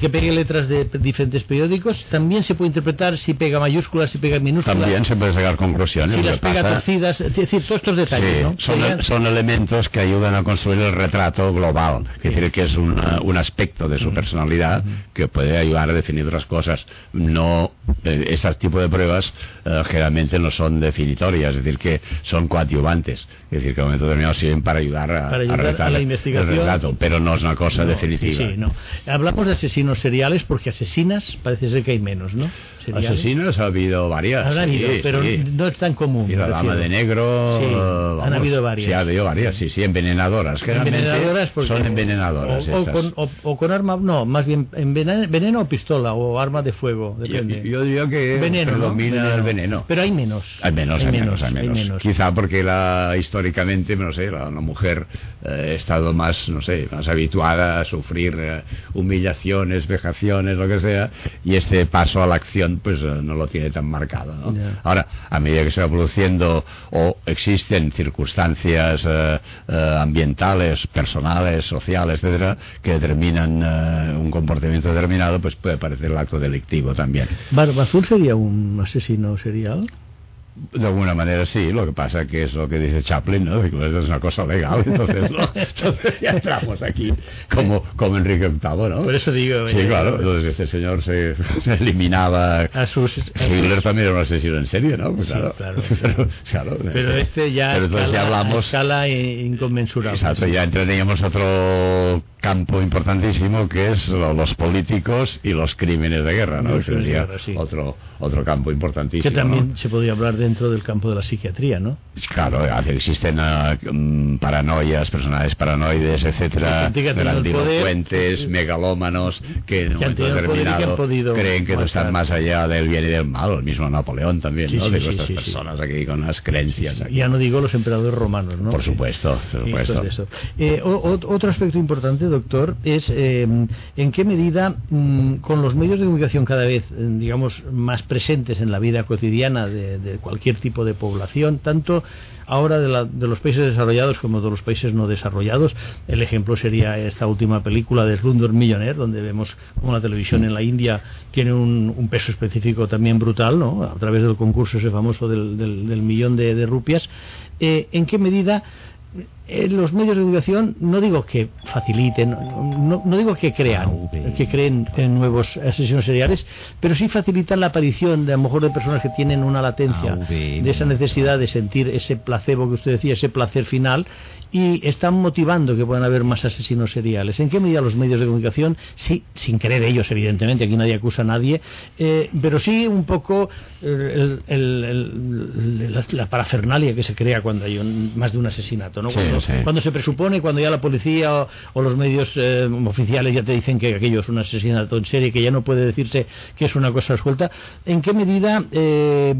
que pegue letras de diferentes periódicos, también se puede interpretar si pega mayúsculas, si pega minúsculas, También se puede sacar conclusiones. si las pega pasa- torcidas, es decir, todos estos detalles, Sí, ¿no? son, Serían- son elementos que ayudan a construir el retrato global, es decir, que es una- un aspecto de su personalidad que puede ayudar a definir otras cosas. No, eh, ese tipo de pruebas eh, generalmente no son definitorias, es decir, que son coadyuvantes, es decir, que en un momento determinado sirven para ayudar a, Para ayudar a la el investigación. retrato, pero no es una cosa No, definitiva. Sí, sí, no. Hablamos de asesinos seriales porque asesinas parece ser que hay menos, ¿no? Seriales. Asesinos ha habido varias. Sí, habido, pero sí. no es tan común. Y la dama de negro. Sí, eh, han habido varias. Sí, ha habido varias, sí, sí, envenenadoras. Envenenadoras porque- son envenenadoras. O, o con, o- o con arma, no, más bien envenen- veneno o pistola o arma de fuego, yo, depende. yo diría que veneno, ¿no? predomina el veneno. Pero hay menos. Hay menos, hay menos, hay menos. Quizá porque la, históricamente, no sé, la, una mujer eh, ha estado más, no sé, más habituada a sufrir eh, humillaciones, vejaciones, lo que sea, y este paso a la acción, pues eh, no lo tiene tan marcado, ¿no? Ahora, a medida que se va produciendo o existen circunstancias eh, eh, ambientales, personales, sociales, etcétera, que determinan eh, un comportamiento determinado, pues puede parecer el acto delictivo también. ¿Barba Azul sería un asesino serial? De alguna manera sí, lo que pasa que es lo que dice Chaplin, ¿no? Es una cosa legal, entonces, ¿no? entonces ya entramos aquí como, como Enrique VIII, ¿no? Por eso digo. Sí, claro, entonces este señor se, se eliminaba... A sus, Hitler también era un asesino en serie, ¿no? Pues Sí, claro, claro. Pero, claro, Pero este ya Pero entonces ya escala, hablamos... escala inconmensurable. Exacto, ya entraríamos otro campo importantísimo que es lo- los políticos y los crímenes de guerra, ¿no? Que de sería sí. otro, otro campo importantísimo. Que también ¿no? se podría hablar dentro del campo de la psiquiatría, ¿no? Claro, existen mm, paranoias, personajes paranoides, etcétera, que grandilocuentes, poder, megalómanos, que en un que momento que determinado podido creen que no están más allá del bien y del mal, el mismo Napoleón también, Sí, ¿no? sí, Digo, estas personas aquí con unas creencias. aquí. Ya no digo los emperadores romanos, ¿no? Por supuesto, por Eso supuesto. es eso. Eh, o- otro aspecto importante, doctor, es eh, en qué medida mm, con los medios de comunicación cada vez, eh, digamos, más presentes en la vida cotidiana de, cualquier tipo de población, tanto ahora de, la- de los países desarrollados como de los países no desarrollados. El ejemplo sería esta última película de Slumdog Millionaire, donde vemos cómo la televisión en la India tiene un, peso específico también brutal, ¿no? A través del concurso ese famoso del, del- millón de, rupias. Eh, ¿En qué medida los medios de comunicación no digo que faciliten, no, no digo que crean, que creen en nuevos asesinos seriales, pero sí facilitan la aparición de a lo mejor de personas que tienen una latencia de esa necesidad de sentir ese placebo que usted decía, ese placer final, y están motivando que puedan haber más asesinos seriales. ¿En qué medida los medios de comunicación, sí, sin querer ellos, evidentemente, aquí nadie acusa a nadie, eh, pero sí un poco el- el- el- la, la parafernalia que se crea cuando hay un- más de un asesinato, ¿no? Sí, cuando, sí. cuando se presupone, cuando ya la policía o, o los medios eh, oficiales ya te dicen que aquello es un asesinato en serie, que ya no puede decirse que es una cosa suelta, ¿en qué medida eh,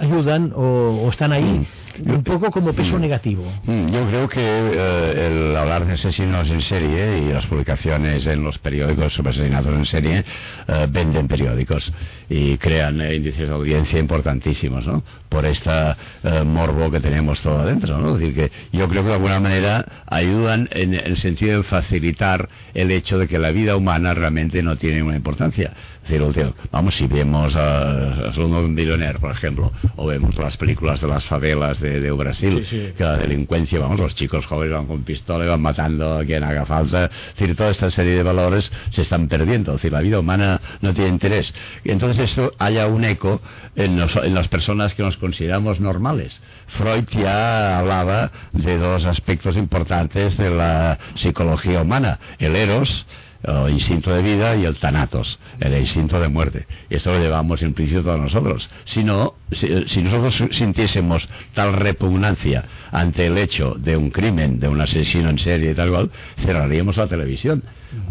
ayudan o, o están ahí un poco como peso negativo? Mm, Yo creo que eh, el hablar de asesinos en serie y las publicaciones en los periódicos sobre asesinatos en serie eh, venden periódicos y crean eh, índices de audiencia importantísimos, ¿no? Por esta eh, morbo que tenemos todo adentro, ¿no? Es decir, que yo creo que de alguna manera ayudan en el sentido de facilitar el hecho de que la vida humana realmente no tiene una importancia. Decir, último, vamos, si vemos a, Slumdog Millionaire, por ejemplo, o vemos las películas de las favelas de de, Brasil, que la delincuencia, vamos, los chicos jóvenes van con pistola y van matando a quien haga falta. Es decir, toda esta serie de valores se están perdiendo. Es decir, la vida humana no tiene interés. Y entonces esto haya un eco en, en las personas que nos consideramos normales. Freud ya hablaba de dos aspectos importantes de la psicología humana, el eros, el instinto de vida y el thanatos, el instinto de muerte. Y esto lo llevamos en principio todos nosotros. Si no, si, nosotros sintiésemos tal repugnancia ante el hecho de un crimen, de un asesino en serie y tal cual, cerraríamos la televisión.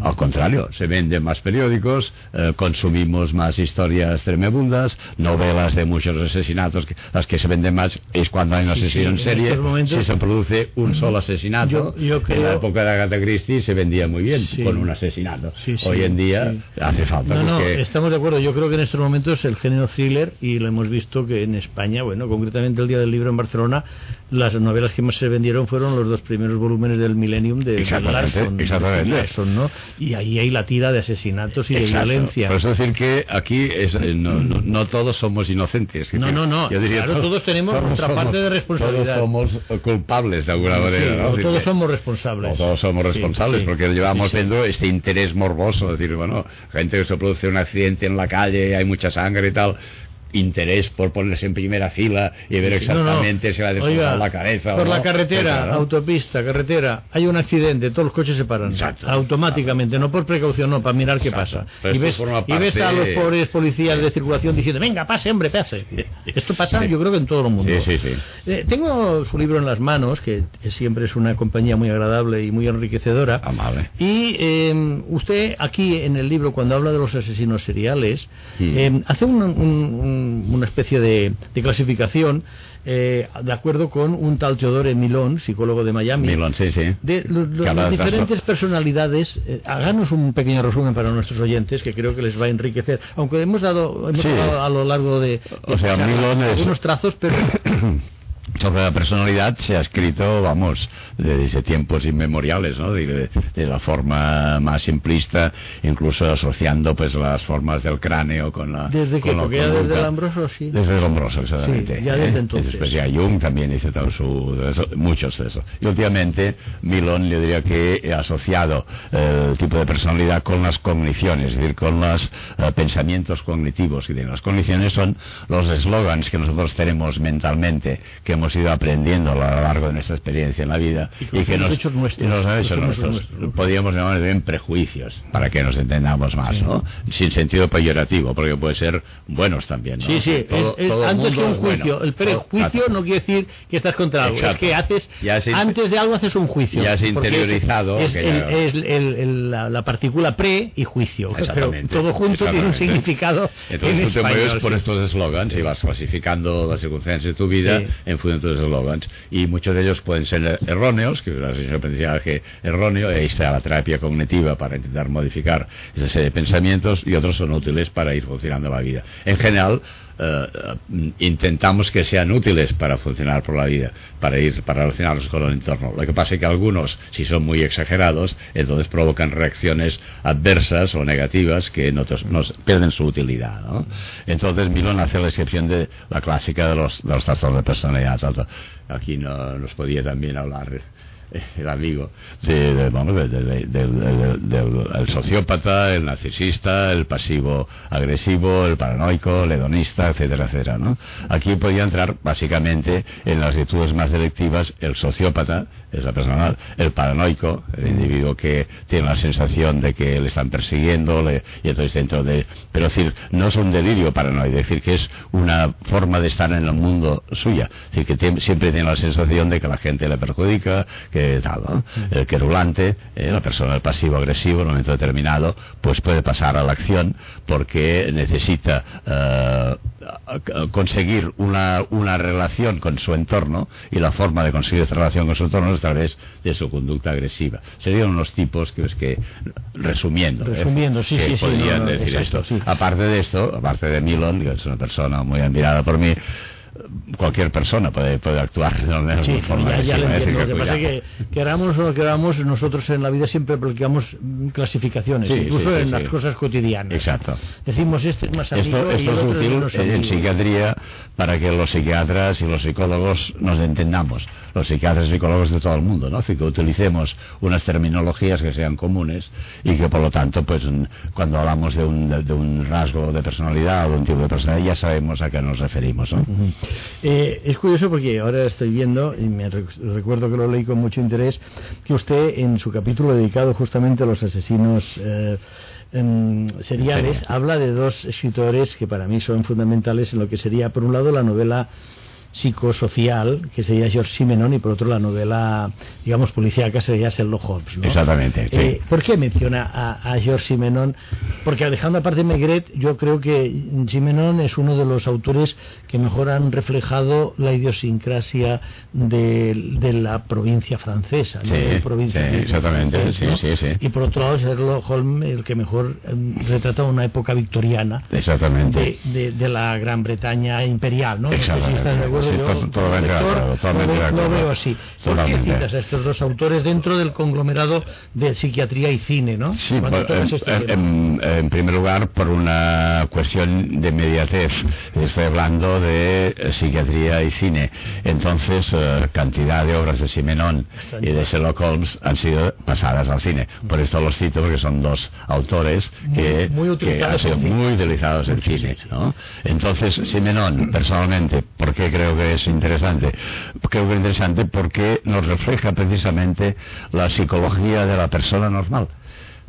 Al contrario, se venden más periódicos, eh, consumimos más historias tremebundas, novelas de muchos asesinatos, las que se venden más es cuando hay un asesino en serie, si se produce un solo asesinato. En la época de Agatha Christie se vendía muy bien con un asesinato. Hoy en día hace falta. No, no, estamos de acuerdo. Yo creo que en estos momentos el género thriller, y lo hemos visto que en España, bueno, concretamente el Día del Libro en Barcelona, las novelas que más se vendieron fueron los dos primeros volúmenes del Millennium de, Larson, ¿no? Y ahí hay la tira de asesinatos y de violencia. Por eso decir que aquí es, eh, no, no, todos somos inocentes. No, no, no. Yo diría, claro, todos, tenemos nuestra parte de responsabilidad. Todos somos culpables de alguna manera. ¿no? todos somos responsables. todos somos responsables porque llevamos viendo este interés morboso. Es decir, bueno, gente que se produce un accidente en la calle, hay mucha sangre y tal interés por ponerse en primera fila y ver exactamente si va a la cabeza por la carretera, autopista, carretera, hay un accidente, todos los coches se paran automáticamente, no por precaución, no, para mirar qué pasa. Y ves, y ves, a los pobres policías de circulación diciendo, venga, pase, hombre, pase. Esto pasa, yo creo que en todo el mundo. Eh, tengo su libro en las manos, que siempre es una compañía muy agradable y muy enriquecedora. Amable. Y eh, usted aquí en el libro, cuando habla de los asesinos seriales, hmm. eh, hace un una especie de, clasificación eh, de acuerdo con un tal Teodore Milón, psicólogo de Miami. Milón, sí, sí. De las diferentes personalidades. Eh, háganos un pequeño resumen para nuestros oyentes que creo que les va a enriquecer. Aunque hemos dado, hemos a lo largo de, o sea, algunos trazos, pero sobre la personalidad se ha escrito, vamos, desde tiempos inmemoriales, ¿no? De, la forma más simplista, incluso asociando pues las formas del cráneo con la... ¿Desde qué? Porque ya desde el Ambroso, sí. Desde el Ambroso, exactamente. Sí, ya desde ¿eh? entonces. Después ya Jung también hizo todo su, muchos de eso. Y últimamente Milón yo diría que ha asociado eh, el tipo de personalidad con las cogniciones, es decir, con los eh, pensamientos cognitivos. Y de las cogniciones son los eslogans que nosotros tenemos mentalmente, que hemos ido aprendiendo a lo largo de nuestra experiencia en la vida y, que nos, hechos nuestros, nos han hecho nuestros, podríamos llamar bien prejuicios para que nos entendamos más ¿no? sin sentido peyorativo porque puede ser buenos también ¿no? sí sí antes que un juicio. El prejuicio no quiere decir que estás contra algo es que haces antes de algo haces un juicio ya has interiorizado es, la, partícula pre y juicio. Pero todo junto tiene un significado entonces tú te mueves por estos eslogans y vas clasificando las circunstancias de tu vida en función de eslogans y muchos de ellos pueden ser erróneos, que es un aprendizaje erróneo, ahí está la terapia cognitiva para intentar modificar esa serie de pensamientos y otros son útiles para ir funcionando la vida. En general, intentamos que sean útiles para funcionar por la vida, para ir, para relacionarnos con el entorno. Lo que pasa es que algunos, si son muy exagerados, entonces provocan reacciones adversas o negativas que nos, nos pierden su utilidad. Entonces Milón hace la excepción de la clásica de los, de los trastornos de personalidad. Aquí no nos podía también hablar el amigo de, del sociópata, el narcisista, el pasivo agresivo, el paranoico, el hedonista, etcétera, etcétera. ¿no? Aquí podía entrar básicamente en las virtudes más selectivas el sociópata, es la personal, el paranoico, el individuo que tiene la sensación de que le están persiguiendo y entonces dentro de... Pero decir, no es un delirio paranoide, es decir, que es una forma de estar en el mundo suya, es decir, que siempre tiene la sensación de que la gente le perjudica, tal, El querulante, eh, la persona del pasivo agresivo en un momento determinado, pues puede pasar a la acción porque necesita eh, conseguir una, una relación con su entorno y la forma de conseguir esta relación con su entorno es a través de su conducta agresiva. Serían unos tipos que es que, resumiendo, ¿eh? resumiendo sí, sí, podrían decir esto. Aparte de esto, aparte de Milon, que es una persona muy admirada por mí, cualquier persona puede, puede actuar de una Sí, forma ya, ya lo que pasa es que queramos o no queramos, nosotros en la vida siempre aplicamos mm, clasificaciones, Sí, incluso sí, en las cosas cotidianas. Exacto. Decimos este es más amigo Esto, y esto el es útil en, psiquiatría para que los psiquiatras y los psicólogos nos entendamos. Los psiquiatras y psicólogos de todo el mundo, ¿no? Así que utilicemos unas terminologías que sean comunes y que por lo tanto, pues cuando hablamos de un, de, de un rasgo de personalidad o de un tipo de personalidad ya sabemos a qué nos referimos, ¿no? Eh, es curioso porque ahora estoy viendo, y me rec- recuerdo que lo leí con mucho interés, que usted en su capítulo dedicado justamente a los asesinos eh, em, seriales habla de dos escritores que para mí son fundamentales en lo que sería, por un lado, la novela psicosocial, que sería George Simenon, y por otro la novela, digamos, policíaca sería Sherlock Holmes. ¿no? Exactamente, sí. Eh, ¿Por qué menciona a, a George Simenon? Porque dejando aparte Maigret, yo creo que Simenon es uno de los autores que mejor han reflejado la idiosincrasia de, de la provincia francesa. ¿no? Sí, provincia sí, exactamente, sí, ¿no? sí, sí. Y por otro lado, Sherlock Holmes, el que mejor em, retrata una época victoriana Exactamente. de, de- de la Gran Bretaña imperial, ¿no? Exactamente. Acuerdo. Sí, yo, to- totalmente lector, acuerdo, totalmente lo, veo- lo acuerdo. veo así. ¿Por qué citas a estos dos autores dentro del conglomerado de psiquiatría y cine, no? Sí, por- tocas en, este en- en primer lugar, por una cuestión de inmediatez. Estoy hablando de eh, psiquiatría y cine. Entonces, eh, cantidad de obras de Simenon y de Sherlock Holmes han sido pasadas al cine. Por esto los cito, porque son dos autores que, Muy- muy que han sido muy utilizados en cine. ¿no? Entonces, Simenon, personalmente, ¿por qué creo que es interesante? Creo que es interesante porque nos refleja precisamente la psicología de la persona normal.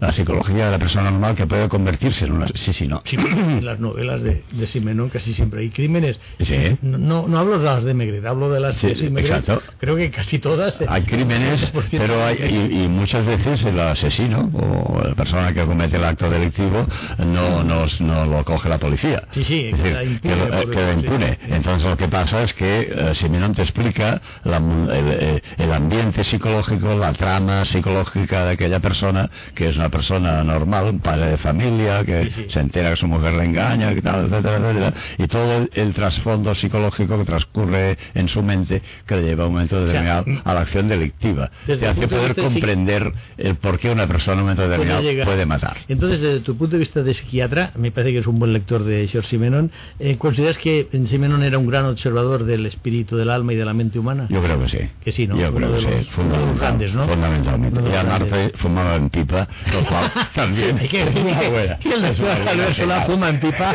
La psicología de la persona normal que puede convertirse en una asesino. Sí, en las novelas de, de Simenon casi siempre hay crímenes. Sí. No, no, no hablo de las de Megret, hablo de las Sí, de sí, exacto. Creo que casi todas. eh, Hay crímenes, 90% pero hay, y, y muchas veces el asesino o la persona que comete el acto delictivo no, nos- no lo coge la policía. Sí, sí, Es decir, queda impune, que lo- por queda decirlo. impune. Entonces lo que pasa es que eh, Simenon te explica la el, eh, el ambiente psicológico, la trama psicológica de aquella persona, que es una persona normal, un padre de familia, que Sí, sí. se entera que su mujer le engaña, que tal, etcétera, etcétera, y todo el, el trasfondo psicológico que transcurre en su mente que le lleva a un momento determinado a la acción delictiva. Te hace poder comprender el por qué una persona en un momento determinado llegar. puede matar. Entonces, desde tu punto de vista de psiquiatra, me parece que es un buen lector de George Simenon. eh, ¿Consideras que Simenon era un gran observador del espíritu, del alma y de la mente humana? Yo creo que sí. Que sí, ¿no? Yo Uno creo de que los- sí. los grandes, ¿no? Fundamentalmente. Grandes. fumaba en pipa, cual también Hay que una que, que Albert Solá fuma en pipa.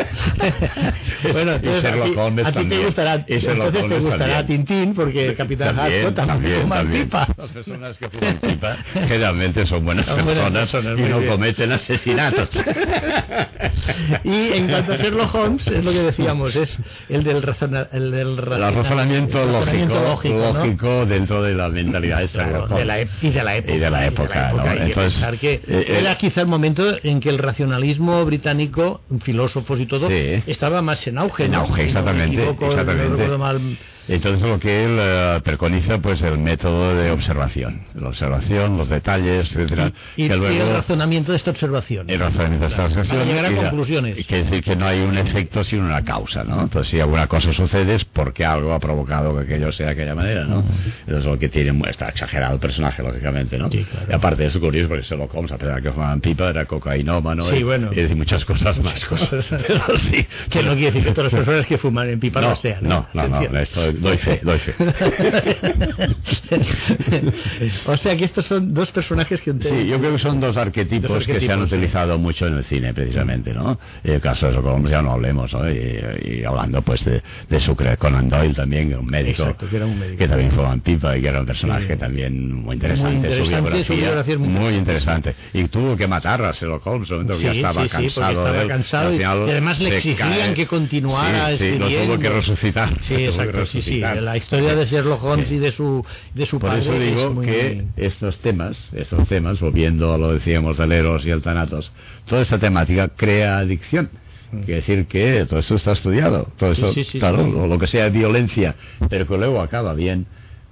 bueno, Y entonces Sherlock a ti, a ti te también. gustará, entonces te gustará también. Tintín porque el Capitán Hartnett también, fuma en pipa. Las personas que fuman pipa generalmente son buenas Son buenas personas, personas, y no bien. cometen asesinatos. Y en cuanto a Sherlock Holmes, es lo que decíamos, es el del, razona- el del El razona- razonamiento el razonamiento lógico, dentro de la mentalidad de Sherlock de la y de la época. Y de la época, ¿no? Entonces, que eh, era eh, quizá el momento en que el racionalismo británico, filósofos y todo, Sí. estaba más en auge. En ¿no? auge, Si no me exactamente, equivoco, exactamente. no. Entonces lo que él eh, preconiza pues el método de observación, la observación, los detalles, etcétera, Y, que y luego el razonamiento de esta observación. el razonamiento de esta observación para llegar a y conclusiones. y quiere decir que no hay un efecto sino una causa, ¿no? Entonces si alguna cosa sucede es porque algo ha provocado que aquello sea de aquella manera, ¿no? Eso es lo que tiene, está exagerado el personaje, lógicamente, ¿no? Sí, claro. Y aparte es curioso porque Sherlock Holmes, a pesar que fumaban pipa, era cocainómano Sí, y, bueno. y muchas cosas Muchas más. cosas. Pero sí. que no quiere decir que todas las personas que fuman en pipa no, No, sean. no, no, no, ¿Entiendes? esto doy fe, doy fe. o sea que estos son dos personajes que Sí, yo creo que son dos arquetipos, Dos que se han arquetipos, sí. utilizado mucho en el cine, precisamente, ¿no? El caso de Sherlock ya no hablemos, ¿no? Y, y hablando, pues, de, de Sucre, Conan Doyle también, un médico, Exacto, que era un médico. que también fue pipa y que era un personaje Sí. también muy interesante. Muy interesante, su biografía, su biografía muy muy interesante. Y tuvo que matar a Sherlock Holmes, en un momento que ya Sí, estaba sí, sí, cansado estaba él, cansado y- y además le exigían cae. que continuara sí, sí, lo tuvo que resucitar. Sí, exacto, sí, sí. La historia de Sherlock Holmes y de su, de su Por padre eso es digo muy- que estos temas, estos temas, volviendo a lo decíamos del Eros y el Thanatos, toda esta temática crea adicción. Quiere decir que todo esto está estudiado, todo Mm. Sí, esto, sí, sí, claro. Lo, lo que sea violencia, pero que luego acaba bien.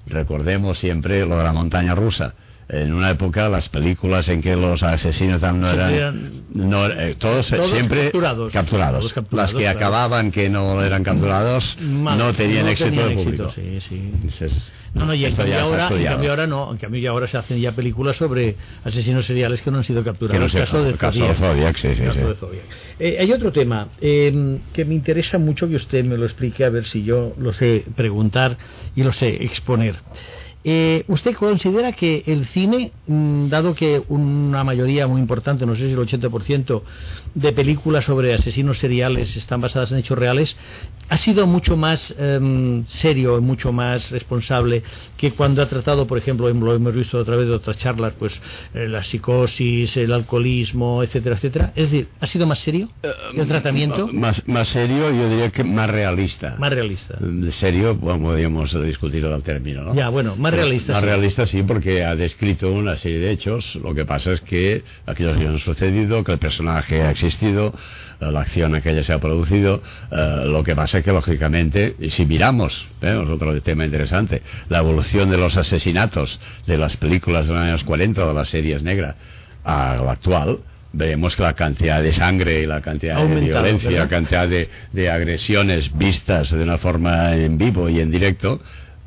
Recordemos siempre lo de la montaña rusa. En una época las películas en que los asesinos no eran, no, eh, todos, siempre capturados, capturados. las que acababan que no eran capturados no tenían éxito de público sí, sí. no, no, y en cambio, ahora, en cambio ahora no, en cambio ahora se hacen ya películas sobre asesinos seriales que no han sido capturados. el caso de Zodiac. sí, sí, eh, hay otro tema eh, que me interesa mucho que usted me lo explique a ver si yo lo sé preguntar y lo sé exponer. Eh, ¿Usted considera que el cine, mm, dado que una mayoría muy importante, no sé si el 80% de películas sobre asesinos seriales están basadas en hechos reales, ha sido mucho más em, serio mucho más responsable que cuando ha tratado, por ejemplo, lo hemos visto a través de otras charlas, pues eh, la psicosis, el alcoholismo, etcétera, etcétera? Es decir, ¿ha sido más serio el tratamiento? más, más serio, yo diría que más realista. Más realista. De serio, bueno, podríamos discutir el término, ¿no? Ya, bueno, más realista. Más realista sí, porque ha descrito una serie de hechos. Lo que pasa es que aquellos que han sucedido, que el personaje ha existido, eh, la acción aquella se ha producido. Eh, lo que pasa es que, lógicamente, si miramos, ¿eh? es otro tema interesante, la evolución de los asesinatos de las películas de los años 40 o de las series negras a la actual, veremos la cantidad de sangre y la cantidad de violencia, la cantidad de, de, agresiones vistas de una forma en vivo y en directo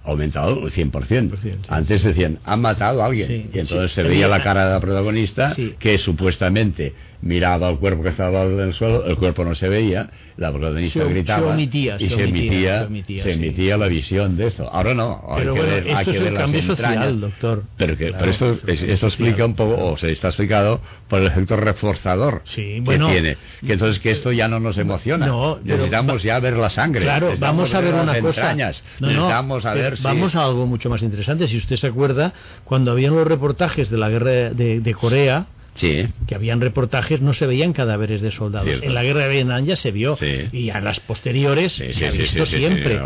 aumentado un 100%. Antes decían, han matado a alguien. y entonces se veía la cara de la protagonista que supuestamente miraba al cuerpo que estaba en el suelo, el cuerpo no se veía, la protagonista gritaba y se, emitía, se emitía, la visión de esto. Ahora no, hay que ver, hay que ver el cambio social, doctor. Pero, que, esto, explica un poco, o se está explicado por el efecto reforzador que tiene. Que entonces que esto ya no nos emociona. necesitamos ya ver la sangre. Claro, vamos a ver una cosa. necesitamos a ver Vamos a algo mucho más interesante. Si usted se acuerda, cuando habían los reportajes de la guerra de Corea, Sí. Que habían reportajes, no se veían cadáveres de soldados. En la guerra de Vietnam ya se vio. Y a las posteriores se ha visto siempre.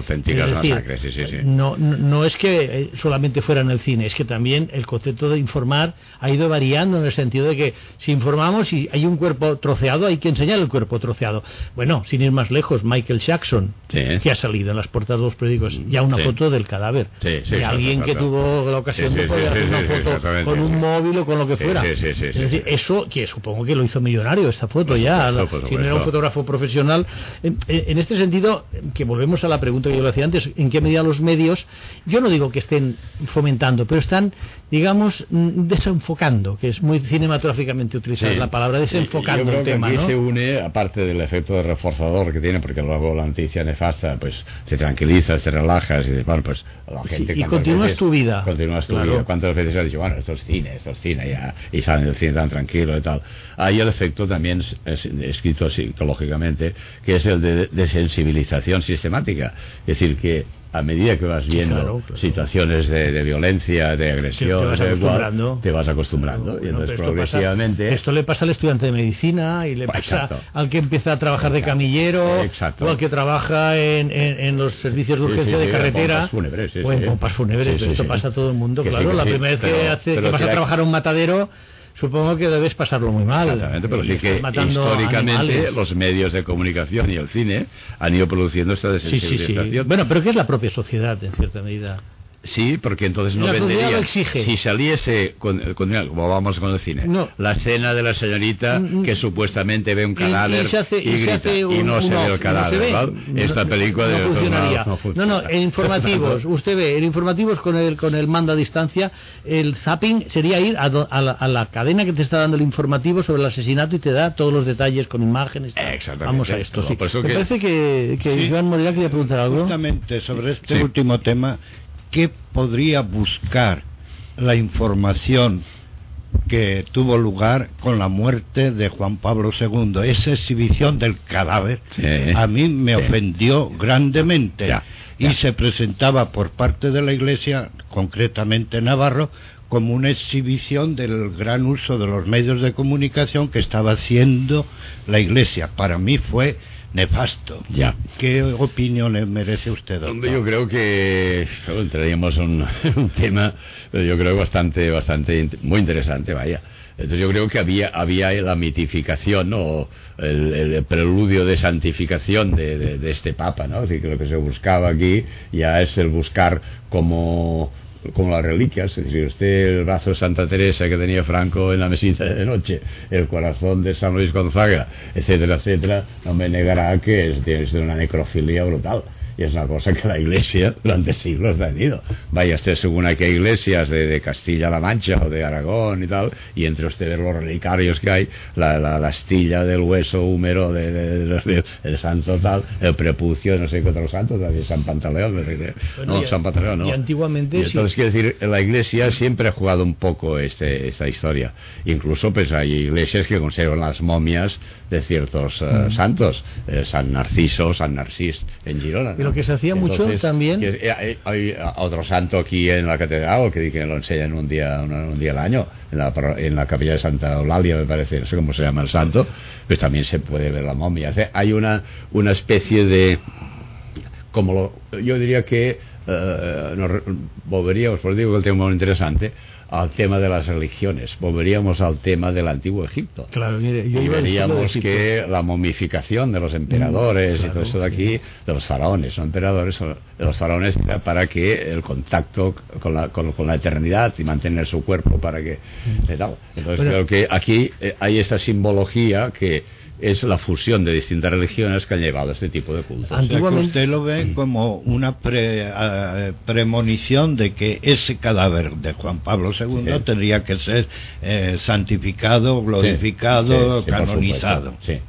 no, no es que eh, solamente fuera en el cine, es que también el concepto de informar ha ido variando en el sentido de que si informamos y hay un cuerpo troceado, hay que enseñar el cuerpo troceado. Bueno, sin ir más lejos, Michael Jackson, que ha salido en las portadas de los periódicos, ya una foto del cadáver. de alguien que tuvo la ocasión de poder hacer una foto con un móvil o con lo que fuera. Es eso, que supongo que lo hizo millonario, esta foto ya, si no era un fotógrafo profesional. En, este sentido, que volvemos a la pregunta que yo le hacía antes, ¿en qué medida los medios, yo no digo que estén fomentando, pero están, digamos, mm, desenfocando, que es muy cinematográficamente utilizar la palabra, desenfocando el tema. aquí se une, aparte del efecto de reforzador que tiene, porque luego la noticia nefasta, pues te tranquiliza, te relajas y bueno, pues la gente... y continúas tu vida. Continúas tu vida. ¿Cuántas veces has dicho, bueno, esto es cine, esto es cine, ya, y salen del cine tan tranquilo y tal. Ahí el efecto también es, escrito psicológicamente, que es el de, de sensibilización sistemática. Es decir, que a medida que vas viendo situaciones de, violencia, de agresión, te vas acostumbrando, y entonces progresivamente... Esto, le pasa al estudiante de medicina y le pasa al que empieza a trabajar de camillero o al que trabaja en, los servicios de urgencia de carretera o en pompas fúnebres. esto pasa a todo el mundo, claro. la primera vez que, hace, que vas a trabajar a un matadero supongo que debes pasarlo muy mal. Exactamente, pero sí que históricamente los medios de comunicación y el cine han ido produciendo esta desensibilización. Sí, sí, bueno, pero que es la propia sociedad, en cierta medida. Sí, porque entonces no vendería. Si saliese, con, como vamos con el cine, la escena de la señorita mm, mm. que supuestamente ve un cadáver y, grita, y no se ve el cadáver, Esta película no, funcionaría. No, no, en informativos, usted ve, en informativos con el, con el mando a distancia, el zapping sería ir a, la, cadena que te está dando el informativo sobre el asesinato y te da todos los detalles con imágenes. Exactamente. Vamos a esto, sí. Me parece que, que Iván Morera quería preguntar algo. Justamente sobre este último tema qué podría buscar la información que tuvo lugar con la muerte de Juan Pablo II. Esa exhibición del cadáver a mí me ofendió grandemente y se presentaba por parte de la Iglesia, concretamente Navarro, como una exhibición del gran uso de los medios de comunicación que estaba haciendo la Iglesia. Para mí fue nefasto. Ya. ¿Qué opinión merece usted, doctor? yo creo que entraríamos en un, tema, yo creo bastante, bastante, muy interesante, vaya. Entonces yo creo que había, había la mitificación, o el, preludio de santificación de, este Papa, ¿no? Decir, que lo que se buscaba aquí ya es el buscar como como las reliquias, decir, usted el brazo de Santa Teresa que tenía Franco en la mesita de noche, el corazón de San Luis Gonzaga, etcétera, etcétera, no me negará que es, tiene una necrofilia brutal y es una cosa que la Iglesia durante siglos ha tenido. Vaya usted según hay que iglesias de, Castilla-La Mancha o de Aragón y tal, y entre ustedes los relicarios que hay, la, la, astilla del hueso húmero de, el santo tal, el prepucio, no sé qué otro santo, también San Pantaleón, no, San Pantaleón, no. Y antiguamente entonces, quiero decir, la Iglesia siempre ha jugado un poco este, esta historia. Incluso, pues hay iglesias que conservan las momias de ciertos mm. santos, eh, San Narciso, San Narcis en Girona lo que se hacía mucho también. Eh, hay, otro santo aquí en la catedral que, que lo enseñan un día, un, día al año, en la, en la capilla de Santa Eulalia, me parece, no sé cómo se llama el santo, pues también se puede ver la momia. Hay una, una especie de. como lo, yo diría que nos volveríamos, por digo que el tema es muy interesante, al tema de las religiones, volveríamos al tema del antiguo Egipto. Claro, mire, y veríamos que la momificación de los emperadores y todo eso de aquí, de los faraones, no emperadores, de los faraones, era para que el contacto con la, con, la eternidad y mantener su cuerpo para que... Entonces creo que aquí eh, hay esta simbología que es la fusión de distintas religiones que han llevado a este tipo de cultos. Antiguamente usted lo ve como una eh, premonición de que ese cadáver de Juan Pablo II tendría que ser eh, santificado, glorificado, canonizado. Sí.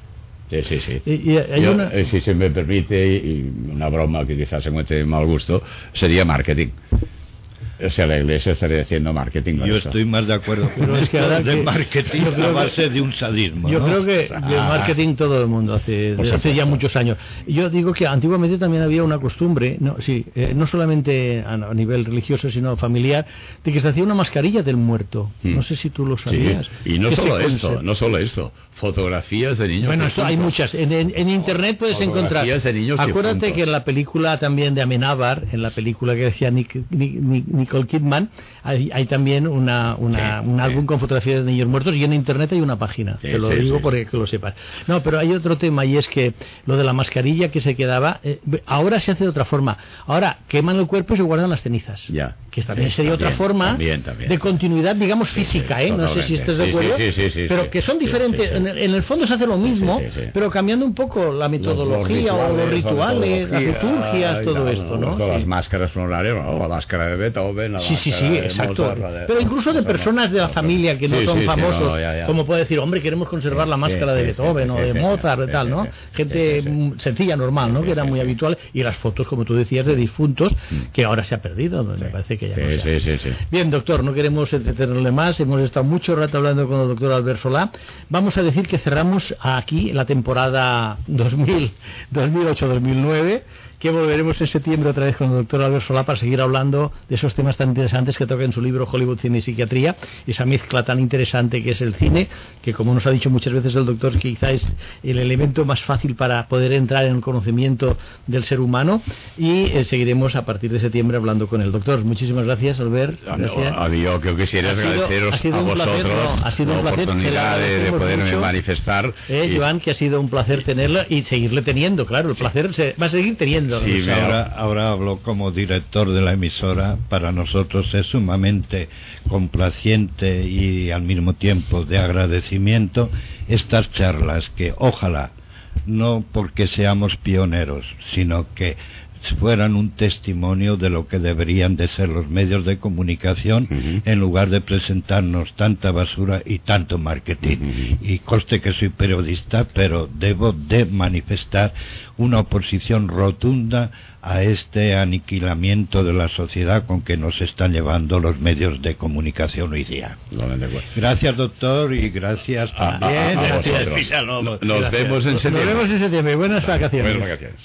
Sí, sí, sí. Eh, si se me permite, y una broma que quizás se encuentre mal gusto, sería marketing. O sea, la iglesia estaría haciendo marketing. Yo estoy más de acuerdo con es que ahora de marketing a base de un sadismo. Yo creo que de ah. marketing todo el mundo hace, hace ya muchos años. Yo digo que antiguamente también había una costumbre, no, sí, eh, no solamente a, nivel religioso, sino familiar, de que se hacía una mascarilla del muerto. Hmm. No sé si tú lo sabías. Y no solo esto, no solo esto, fotografías de niños. Bueno, esto hay muchas. En, en, internet puedes encontrar. De niños Acuérdate que en la película también de Amenábar, en la película que decía Nick, Nick Nicole Kidman, hay, también una, un álbum con fotografías de niños muertos y en internet hay una página. te lo digo porque que lo sepas. No, pero hay otro tema y es que lo de la mascarilla que se quedaba, eh, ahora se hace de otra forma. Ahora queman el cuerpo y se guardan las cenizas. Ya. Que también sería otra forma de continuidad, digamos, física, ¿eh? No sé si estás de acuerdo. pero que son diferentes. En el, fondo se hace lo mismo, pero cambiando un poco la metodología o los rituales, las liturgias, todo esto, ¿no? Las máscaras florales, la máscara de Beethoven sí, sí, sí, exacto. Pero incluso de personas de la familia que no son famosos, como puede decir, hombre, queremos conservar la máscara de Beethoven o de Mozart, y tal, ¿no? Gente sencilla, normal, ¿no? Que era muy habitual. Y las fotos, como tú decías, de difuntos, mm. que ahora se ha perdido, me parece que ya no se Bien, doctor, no queremos entretenerle más. Hemos estado mucho rato hablando con el doctor Albert Solá. Vamos a decir que cerramos aquí la temporada 2008-2009 que volveremos en septiembre otra vez con el doctor Albert Solá para seguir hablando de esos temas tan interesantes que toca en su libro Hollywood, Cine y Psiquiatría, esa mezcla tan interesante que es el cine, que como nos ha dicho muchas veces el doctor, quizá es el elemento más fácil para poder entrar en el conocimiento del ser humano y eh, seguiremos a partir de septiembre hablando con el doctor. Muchísimas gracias, Albert. Ah, yo que quisiera agradeceros a vosotros ha sido un placer, la oportunidad de, poderme manifestar. Eh, Joan, que ha sido un placer tenerlo y seguirle teniendo, claro, el placer se va a seguir teniendo. Sí, ahora, ahora hablo como director de la emisora. Para nosotros es sumamente complaciente y al mismo tiempo de agradecimiento estas charlas que ojalá no porque seamos pioneros, sino que fueran un testimonio de lo que deberían de ser los medios de comunicación en lugar de presentarnos tanta basura y tanto marketing. Y coste que soy periodista, pero debo de manifestar una oposición rotunda a este aniquilamiento de la sociedad con que nos están llevando los medios de comunicación hoy día. Gracias, doctor, y gracias también. Nos, vemos en. Nos vemos en septiembre. Buenas vacaciones. Buenas vacaciones.